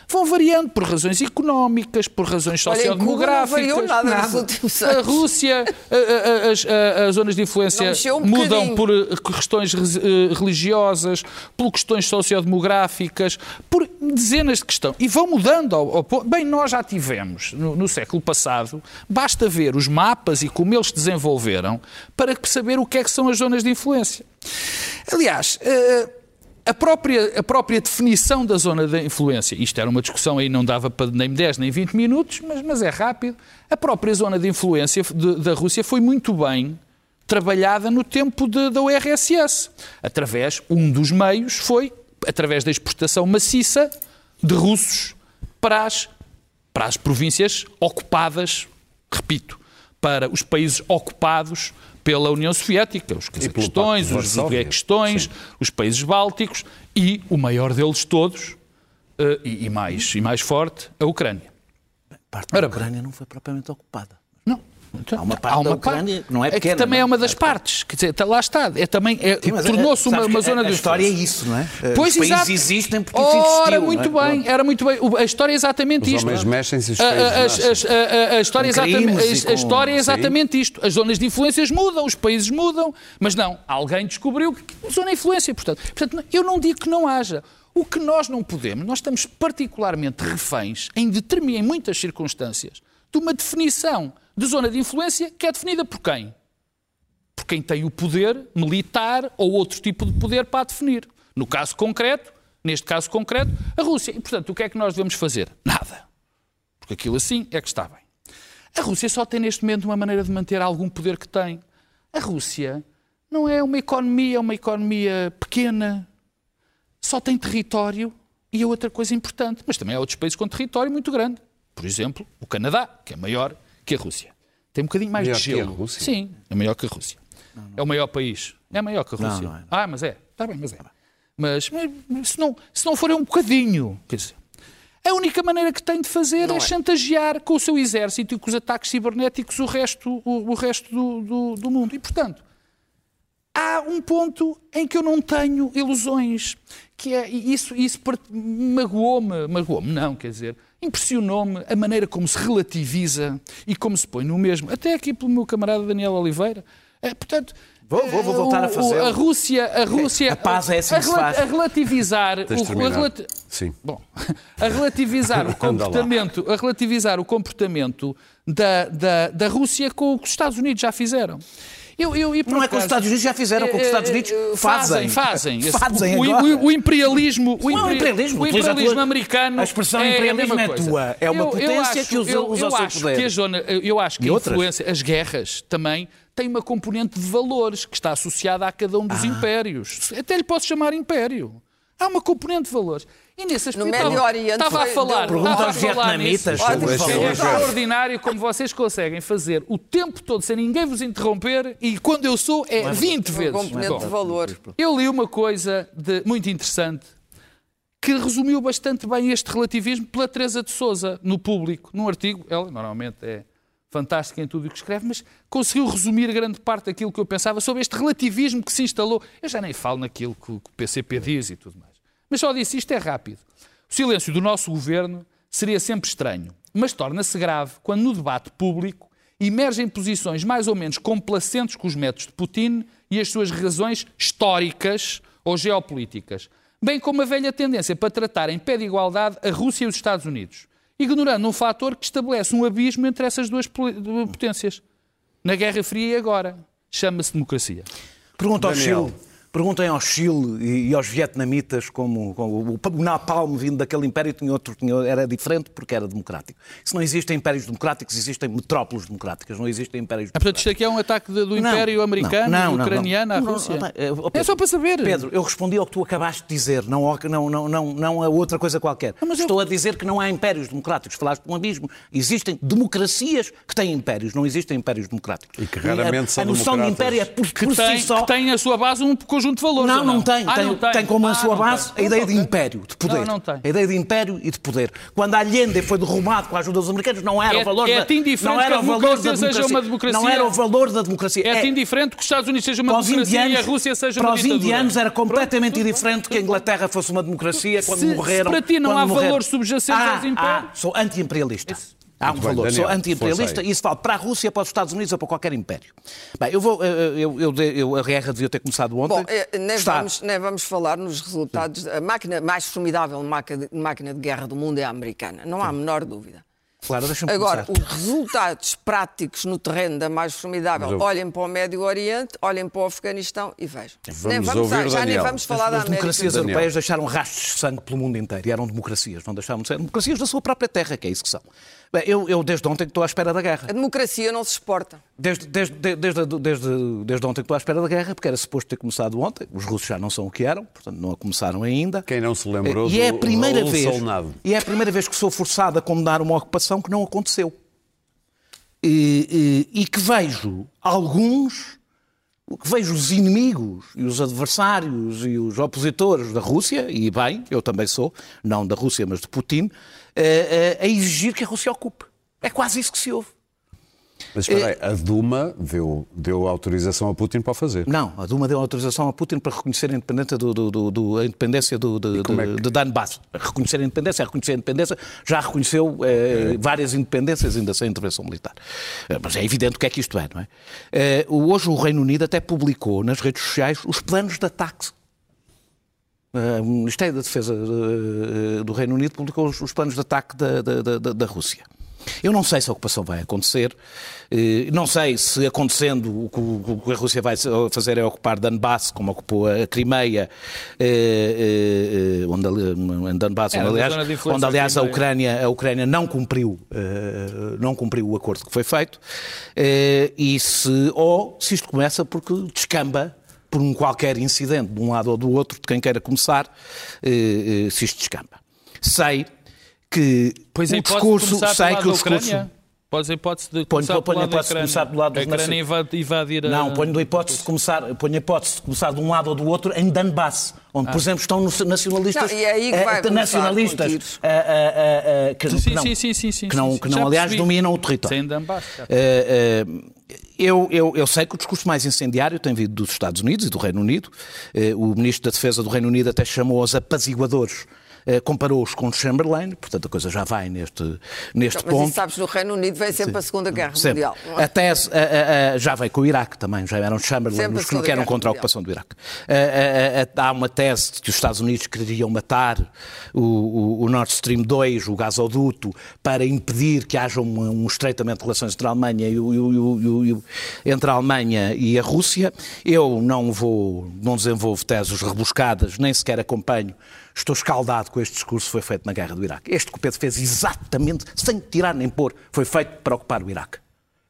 Vão variando por razões económicas, por razões Olha, sociodemográficas. variou nada nos últimos A anos. Rússia, a- a- as, zonas de influência um mudam bocadinho. por eh, questões eh, religiosas, por questões sociodemográficas, por dezenas de questões. E vão mudando. Ao, ao ponto- Bem, nós já tivemos, no, no século passado, basta ver os mapas e como eles se desenvolveram para saber o que é que são as zonas de influência. Aliás, eh, a própria, a própria definição da zona de influência, isto era uma discussão aí, não dava para nem 10 nem 20 minutos, mas, mas é rápido. A própria zona de influência de- da Rússia foi muito bem trabalhada no tempo de- da URSS. Através, um dos meios foi através da exportação maciça de russos para as, para as províncias ocupadas, repito, para os países ocupados pela União Soviética, os Cazaquistões, os. Uzbequistões, os países bálticos e o maior deles todos, eh, e, e mais, e mais forte, a Ucrânia. Parte da Ora. Ucrânia não foi propriamente ocupada. Então, Há uma parte da Ucrânia que não é que pequena, também é não? uma das partes. Quer dizer, está- lá está. É também, é, tornou-se é- uma, uma que zona a, de a história é isso, não é? Eh, Pois, Os países exato. existem porque Ora, existiu. muito não é? bem, era muito bem. A história é exatamente Os isto. homens mexem-se e os A- a- países as- a, a- a história é Com exatamente, a- a história é exatamente isto. As zonas de influências mudam, os países mudam, mas não, alguém descobriu que zona de influência. Portanto, portanto, eu não digo que não haja. O que nós não podemos, nós estamos particularmente reféns, em, determin- em muitas circunstâncias, de uma definição de zona de influência que é definida por quem? por quem tem o poder militar ou outro tipo de poder para a definir. No caso concreto, neste caso concreto, a Rússia. E, portanto, o que é que nós devemos fazer? Nada. Porque aquilo assim é que está bem. A Rússia só tem neste momento uma maneira de manter algum poder que tem. A Rússia não é uma economia, é uma economia pequena, só tem território e é outra coisa importante. Mas também há outros países com território muito grande. Por exemplo, o Canadá, que é maior que a Rússia. Tem um bocadinho mais Maior de que a gelo. Rússia? Sim, é maior que a Rússia. É o maior país. É maior que a Não, Rússia. não é. Ah, mas é. Está bem, mas é. Mas, mas se, não, se não for é um bocadinho. Quer dizer, a única maneira que tem de fazer é, chantagear com o seu exército e com os ataques cibernéticos o resto, o, o resto do, do, do mundo. E, portanto, há um ponto em que eu não tenho ilusões, que é, e isso, isso magoou-me, magoou-me não, quer dizer, impressionou-me a maneira como se relativiza e como se põe no mesmo, até aqui pelo meu camarada Daniel Oliveira, É, portanto... Vou- vou- vou voltar o- a fazer. A Rússia, a Rússia... A paz é assim a, que se faz. a relativizar... O- a relati- Sim. Bom, a relativizar o comportamento, a relativizar o comportamento da, da, da Rússia com o que os Estados Unidos já fizeram. Eu, eu, Não é que os Estados Unidos já fizeram, com os Estados Unidos Eh, eh, fazem. Fazem, fazem. Fazem o, o- o imperialismo, o, Não é o imperi- imperialismo, o a imperialismo americano. a expressão é imperialismo a mesma é coisa. tua. É uma potência que usa- eu, usa eu o seu acho poder. Que a zona, eu acho que E a outras? influência, as guerras também têm uma componente de valores que está associada a cada um Ah. dos impérios. Até lhe posso chamar império. Há uma componente de valores. E nesse aspecto, Médio estava- Oriente estava a falar, estava a aos falar vietnamitas nisso. sobre É extraordinário como vocês conseguem fazer o tempo todo sem ninguém vos interromper e quando eu sou é 20 Um vezes. componente Bom, de valor. eu li uma coisa de- muito interessante que resumiu bastante bem este relativismo pela Teresa de Souza no público, num artigo. Ela normalmente é fantástica em tudo o que escreve, mas conseguiu resumir grande parte daquilo que eu pensava sobre este relativismo que se instalou. Eu já nem falo naquilo que o PCP diz e tudo mais. Mas só disse isto é rápido. O silêncio do nosso governo seria sempre estranho, mas torna-se grave quando no debate público emergem posições mais ou menos complacentes com os métodos de Putin e as suas razões históricas ou geopolíticas, bem como a velha tendência para tratar em pé de igualdade a Rússia e os Estados Unidos, ignorando um fator que estabelece um abismo entre essas duas potências, na Guerra Fria e agora. Chama-se democracia. Pergunta ao Daniel. Chile. Perguntem ao Chile e, e aos vietnamitas como, como o, o napalm vindo daquele império tinha outro, tinha, era diferente porque era democrático. Se não existem impérios democráticos, existem metrópoles democráticas, não existem impérios Ah, portanto, isto aqui é um ataque de- do Não, Império Americano, não, não, não, ucraniano não. à Não, Rússia. não, é, é Pedro, só para saber. Pedro, eu respondi ao que tu acabaste de dizer, não, não, não, não, não a outra coisa qualquer. mas eu- Estou a dizer que não há impérios democráticos. Falaste de um abismo. Existem democracias que têm impérios, não existem impérios democráticos. E que raramente a, são A noção de democratas. império é por, que, por tem, si só. que tem a sua base um conjunto de valores. Não, ou não, tem. Ah, tem, não tem. tem como a Ah, sua não base tem. a ideia de Não, império, de poder. Não, não tem. A ideia de império e de poder. Quando Allende foi derrubado com a ajuda dos americanos, não era É- o valor é da te indiferente não era que a o valor democracia seja democracia. uma democracia. Não era o valor da democracia. É-te indiferente que os Estados Unidos sejam uma para os democracia indianos, e a Rússia seja para uma os ditadura. indianos era completamente Pronto, indiferente que a Inglaterra fosse uma democracia quando Se- se morreram. para ti não há morreram. subjacentes Ah, aos impérios- ah, sou anti-imperialista. Há um Muito bem, valor. Daniel, sou anti-imperialista e isso vale para a Rússia, para os Estados Unidos ou para qualquer império. Bem, eu vou. Eu, eu, eu, eu- a guerra devia ter começado ontem. Bom, eh, nem, Está. vamos, nem vamos falar nos resultados. A máquina mais formidável máquina de, máquina de guerra do mundo é a americana, não há a menor dúvida. Claro, Agora, começar. os resultados práticos no terreno da mais formidável, eu- olhem para o Médio Oriente, olhem para o Afeganistão e vejam. Vamos nem vamos ouvir, já nem vamos falar As da América. democracias do Sul. europeias deixaram rastros de sangue pelo mundo inteiro e eram democracias, não deixaram de ser democracias da sua própria terra, que é isso que são. Bem, eu, eu desde ontem que estou à espera da guerra. A democracia não se exporta. Desde, desde, desde, desde, desde, desde ontem que estou à espera da guerra, porque era suposto ter começado ontem. Os russos já não são o que eram, portanto não a começaram ainda. Quem não se lembrou e é a do primeira Raul vez Solnado. E é a primeira vez que sou forçado a condenar uma ocupação que não aconteceu. E, e- e que vejo alguns, que vejo os inimigos e os adversários e os opositores da Rússia, e bem, eu também sou, não da Rússia, mas de Putin, a exigir que a Rússia ocupe. É quase isso que se ouve. Mas espera aí, a Duma deu, deu autorização a Putin para o fazer. Não, a Duma deu autorização a Putin para reconhecer a independência do, do- do- do- a independência do, de, como é que- de Donbass. Reconhecer a independência, reconhecer a independência, já reconheceu eh, várias independências ainda sem intervenção militar. Eh, Mas é evidente o que é que isto é, não é? Eh, hoje o Reino Unido até publicou nas redes sociais os planos de ataque. O Ministério da Defesa eh, do Reino Unido publicou os, os planos de ataque da, da- da- da- Rússia. Eu não sei se a ocupação vai acontecer, eh, não sei se acontecendo o que, a Rússia vai fazer é ocupar Donbass, como ocupou a Crimeia, onde, Donbass, onde, aliás, onde, aliás, a. Ucrânia, a Ucrânia não cumpriu, não cumpriu o acordo que foi feito, e se, ou se isto começa porque descamba por um qualquer incidente de um lado ou do outro, de quem queira começar, eh, eh, se isto descamba. Sei que Pois a o discurso, sei que o discurso... Podes a hipótese de Ponho- começar ponho pelo a hipótese de começar do lado Que a dos Ucrânia invade- invadir a... Não, ponho a hipótese de começar, ponho a hipótese de começar de um lado ou do outro em Donbass, onde, por exemplo, estão nacionalistas, Não, e é aí que eh, vai nacionalistas que, não, sim, sim, sim, que não, aliás, percebi. dominam o território. Sem Donbass. já. Eu, eu, eu sei que o discurso mais incendiário tem vindo dos Estados Unidos e do Reino Unido. Eh, o Ministro da Defesa do Reino Unido até chamou os apaziguadores comparou-os com Chamberlain, portanto a coisa já vai neste, neste Mas ponto. isso, sabes, no Reino Unido vem sempre a Segunda Guerra Sempre. Mundial. A tese a- a- a- já veio com o Iraque também, já eram Chamberlain Sempre os que Segunda eram contra a ocupação do Iraque. A- a- há uma tese de que os Estados Unidos queriam matar o, o- o Nord Stream 2, o gasoduto, para impedir que haja um, um estreitamento de relações entre a Alemanha e, o- entre a Alemanha e a Rússia. Eu não vou, não desenvolvo teses rebuscadas, nem sequer acompanho. Estou escaldado com este discurso que foi feito na guerra do Iraque. Este que o Pedro fez exatamente, sem tirar nem pôr, foi feito para ocupar o Iraque.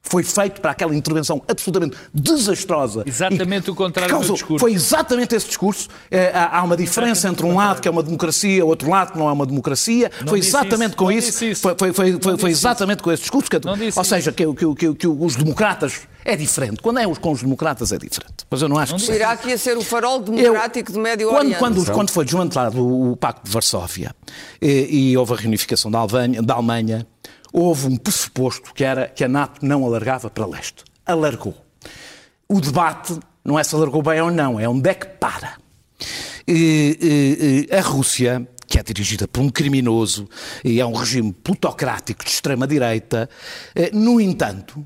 Foi feito para aquela intervenção absolutamente desastrosa. Exatamente e o contrário que causou- do discurso. Foi exatamente esse discurso. Eh, há há uma diferença entre um lado que é uma democracia, outro lado que não é uma democracia. foi disse exatamente isso, com não isso. isso. Foi, foi, foi, foi- Não foi exatamente com esse discurso. Que, Não disse ou seja, que, que, que, que os democratas é diferente. Quando é os com os democratas é diferente. Mas eu não acho que O seja. Iraque ia ser o farol Eu- democrático do Médio quando, Oriente. quando, quando foi desmantelado o, o Pacto de Varsóvia e, e houve a reunificação da, Alvanha- da Alemanha, houve um pressuposto que era que a NATO não alargava para leste. Alargou. O debate não é se alargou bem ou não, é onde é que para. E, e, e, a Rússia, que é dirigida por um criminoso e é um regime plutocrático de extrema-direita, eh, no entanto,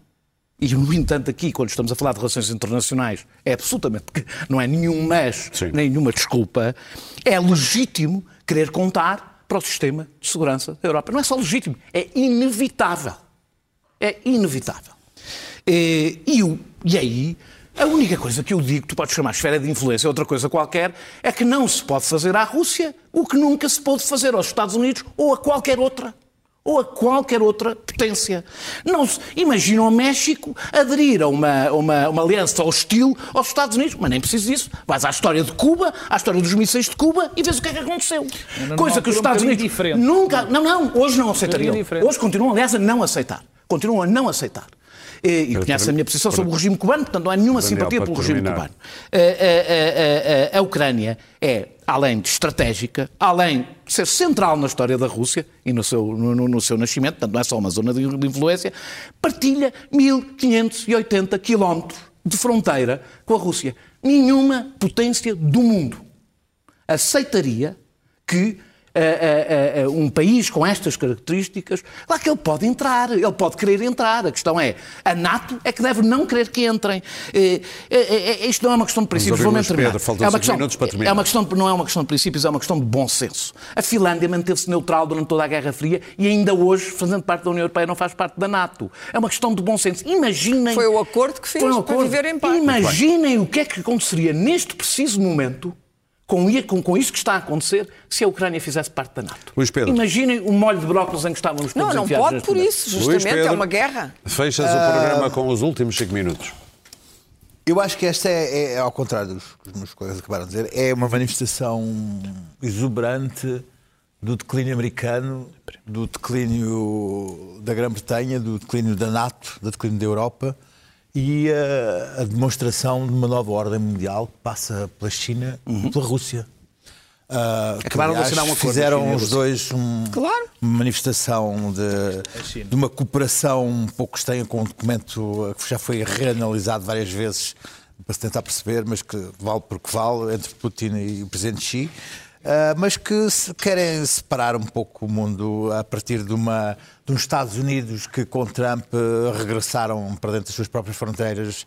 e no entanto aqui, quando estamos a falar de relações internacionais, é absolutamente, não é nenhum mas, Sim. nem nenhuma desculpa, é legítimo querer contar para o sistema de segurança da Europa. Não é só legítimo, é inevitável. É inevitável. E, e, o- e aí, a única coisa que eu digo, tu podes chamar esfera de influência, outra coisa qualquer, é que não se pode fazer à Rússia o que nunca se pôde fazer aos Estados Unidos ou a qualquer outra. Ou a qualquer outra potência. Não se, imagina o México aderir a uma, uma, uma aliança hostil aos Estados Unidos, mas nem preciso disso. Vais à história de Cuba, à história dos mísseis de Cuba e vês o que é que aconteceu. numa Coisa que os um Estados bocadinho Unidos diferente. nunca. Não, não, hoje não aceitariam. Hoje continuam, aliás, a não aceitar. Continuam a não aceitar. E, e conhece a minha posição sobre o regime cubano, portanto não há nenhuma Daniel, simpatia para pelo regime terminar. cubano. A, a- a- a- Ucrânia é, além de estratégica, além de ser central na história da Rússia e no seu, no- no seu nascimento, portanto não é só uma zona de, de influência, partilha 1580 quilómetros de fronteira com a Rússia. Nenhuma potência do mundo aceitaria que ah, ah, ah, um país com estas características, claro que ele pode entrar, ele pode querer entrar. A questão é, a NATO é que deve não querer que entrem. Eh, eh, eh, isto não é uma questão de princípios, vou terminar. Pedro, é uma questão, terminar. é uma questão não é uma questão de princípios, é uma questão de bom senso. A Finlândia manteve-se neutral durante toda a Guerra Fria e ainda hoje, fazendo parte da União Europeia, não faz parte da NATO. É uma questão de bom senso. Imaginem. Foi o acordo que fez Foi um para acordo. viver em paz. Imaginem o que é que aconteceria neste preciso momento com, i- com, com isto que está a acontecer se a Ucrânia fizesse parte da NATO. Luís Pedro. Imaginem o molho de brócolis em que estávamos todos Não, não pode por momento. isso, Luís justamente, é Pedro, uma guerra. Fechas o Ah. programa com os últimos 5 minutos. Eu acho que esta é, é, ao contrário dos que os meus colegas acabaram de dizer, é uma manifestação exuberante do declínio americano, do declínio da Grã-Bretanha, do declínio da NATO, do declínio da Europa e a, a demonstração de uma nova ordem mundial que passa pela China e pela Rússia. Que, Acabaram de aliás, assinar um acordo da Fizeram os dois um- Claro. uma manifestação de, de uma cooperação um pouco estranha com um documento que já foi reanalisado várias vezes para se tentar perceber, mas que vale porque vale, entre Putin e o presidente Xi, mas que se querem separar um pouco o mundo a partir de, uma, de uns Estados Unidos que com Trump eh, regressaram para dentro das suas próprias fronteiras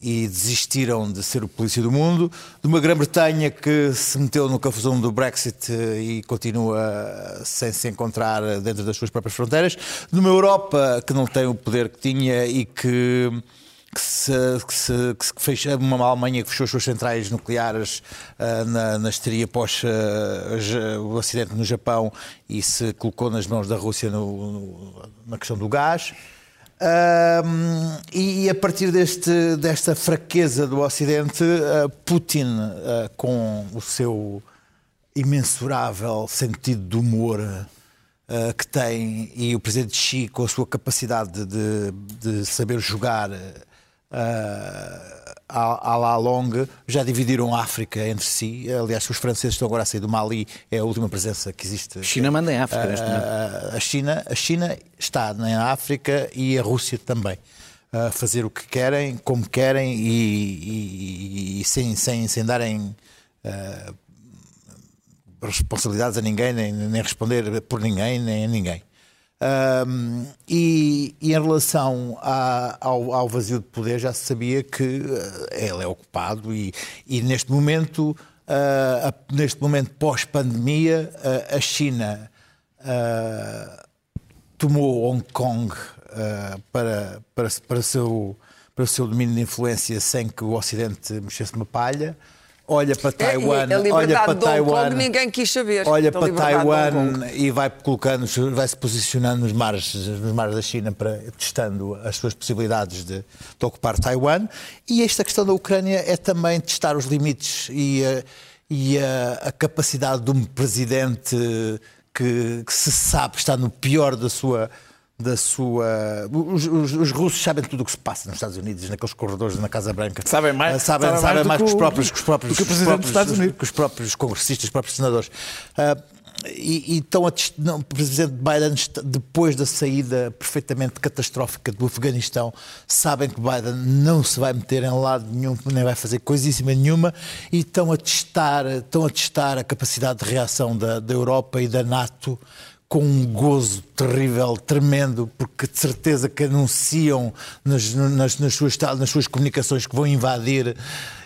e desistiram de ser o polícia do mundo, de uma Grã-Bretanha que se meteu no confusão do Brexit eh, e continua sem se encontrar dentro das suas próprias fronteiras, de uma Europa que não tem o poder que tinha e que que se, que se, que se fecha, uma Alemanha que fechou as suas centrais nucleares ah, na, na histeria após ah, ja- o acidente no Japão e se colocou nas mãos da Rússia no- no- na questão do gás. Ahm, e a partir deste, desta fraqueza do Ocidente, ah, Putin, ah, com o seu imensurável sentido de humor ah, que tem e o presidente Xi com a sua capacidade de, de saber jogar ah, à, à la longue já dividiram a África entre si. Aliás, os franceses estão agora a sair do Mali, é a última presença que existe. A China manda em África neste momento. Ah, a China, a China está na África e a Rússia também. A fazer o que querem, como querem e, e- e sem, sem, sem darem ah, responsabilidades a ninguém, nem, nem responder por ninguém, nem a ninguém. Um, e, e, em relação ao, ao, vazio de poder, já se sabia que uh, ele é ocupado, e, e neste momento, uh, a, neste momento pós-pandemia, uh, a China tomou Hong Kong para, para, para, seu, para o seu domínio de influência sem que o Ocidente mexesse uma palha olha para Taiwan, é, olha para Taiwan, Kong, ninguém quis saber. Olha para Taiwan e vai colocando, vai se posicionando nos mares, nos mares da China para testando as suas possibilidades de, de ocupar Taiwan. E esta questão da Ucrânia é também testar os limites e, a, e a, a capacidade de um presidente que, que se sabe está no pior da sua da sua. Os, os, os, russos sabem tudo o que se passa nos Estados Unidos, naqueles corredores na Casa Branca. Sabem mais, sabem, sabem, sabem mais, que, os próprios, que os próprios, que o Presidente próprios, dos Estados Unidos. Que os próprios congressistas, os próprios senadores. Uh, e, e então a, não, o presidente Biden, depois da saída perfeitamente catastrófica do Afeganistão, sabem que Biden não se vai meter em lado nenhum, nem vai fazer coisíssima nenhuma, e estão a testar, estão a, testar a capacidade de reação da, da Europa e da NATO com um gozo terrível, tremendo, porque de certeza que anunciam nas, nas, nas, suas, nas suas comunicações que vão invadir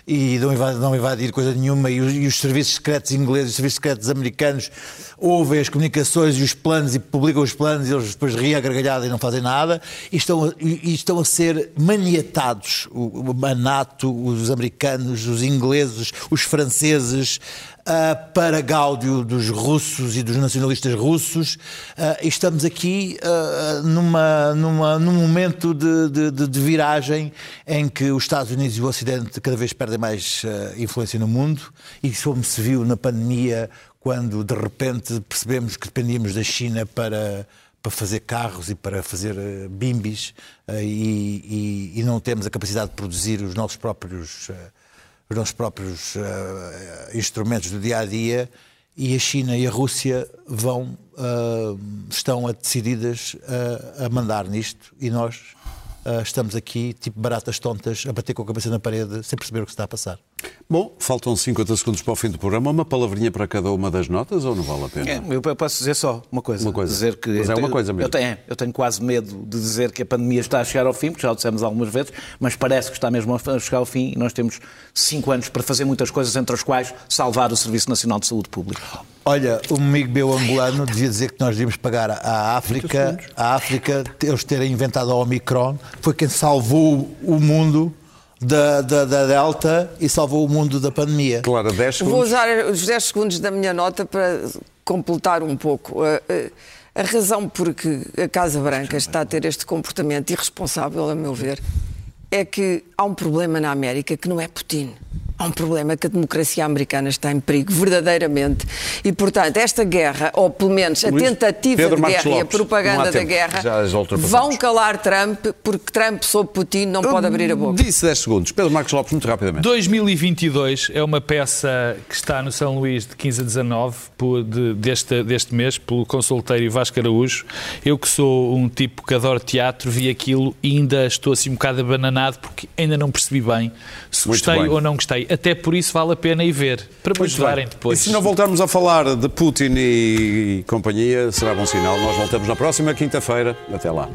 e não invadir, não invadir coisa nenhuma, e os, e os, serviços secretos ingleses, os serviços secretos americanos ouvem as comunicações e os planos e publicam os planos e eles depois riem a gargalhada e não fazem nada, e estão, e estão a ser maniatados, o, a NATO, os americanos, os ingleses, os franceses, uh, para gáudio dos russos e dos nacionalistas russos, uh, e estamos aqui uh, numa, numa, num momento de, de, de, viragem em que os Estados Unidos e o Ocidente cada vez perdem mais influência no mundo, e como se viu na pandemia, quando de repente percebemos que dependíamos da China para para fazer carros e para fazer bimbis e, e, e, não temos a capacidade de produzir os nossos próprios os nossos próprios uh, instrumentos do dia a dia e a China e a Rússia vão uh, estão decididas a, mandar nisto e nós uh, estamos aqui tipo baratas tontas a bater com a cabeça na parede sem perceber o que está a passar. Bom, faltam 50 segundos para o fim do programa. Uma palavrinha para cada uma das notas ou não vale a pena? É, eu posso dizer só uma coisa. Uma coisa. Dizer que mas é uma coisa mesmo. Eu tenho, eu tenho quase medo de dizer que a pandemia está a chegar ao fim, porque já o dissemos algumas vezes, mas parece que está mesmo a chegar ao fim e nós temos cinco anos para fazer muitas coisas, entre as quais salvar o Serviço Nacional de Saúde Pública. Olha, um amigo meu angolano devia dizer que nós devíamos pagar à África, à África, eles terem inventado a Omicron, foi quem salvou o mundo da, da, da, Delta e salvou o mundo da pandemia. Claro, 10 segundos. Vou usar os 10 segundos da minha nota para completar um pouco. A, razão por que a Casa Branca está a ter este comportamento irresponsável, a meu ver, é que há um problema na América que não é Putin. Há um problema que a democracia americana está em perigo, verdadeiramente. E, portanto, esta guerra, ou pelo menos a Luís, tentativa Pedro de guerra Lopes, e a propaganda da guerra, vão calar Trump, porque Trump, sob Putin, não pode abrir a boca. Disse 10 segundos. Pedro Marcos Lopes, muito rapidamente. 2022 é uma peça que está no São Luís de 15 a 19 por, de, deste, deste mês, pelo consulteiro Vasco Araújo. Eu que sou um tipo que adoro teatro, vi aquilo e ainda estou assim um bocado abananado, porque ainda não percebi bem se muito gostei bem. ou não gostei até por isso vale a pena ir ver, para me ajudarem depois. E se não voltarmos a falar de Putin e companhia, será bom sinal. Nós voltamos na próxima quinta-feira. Até lá.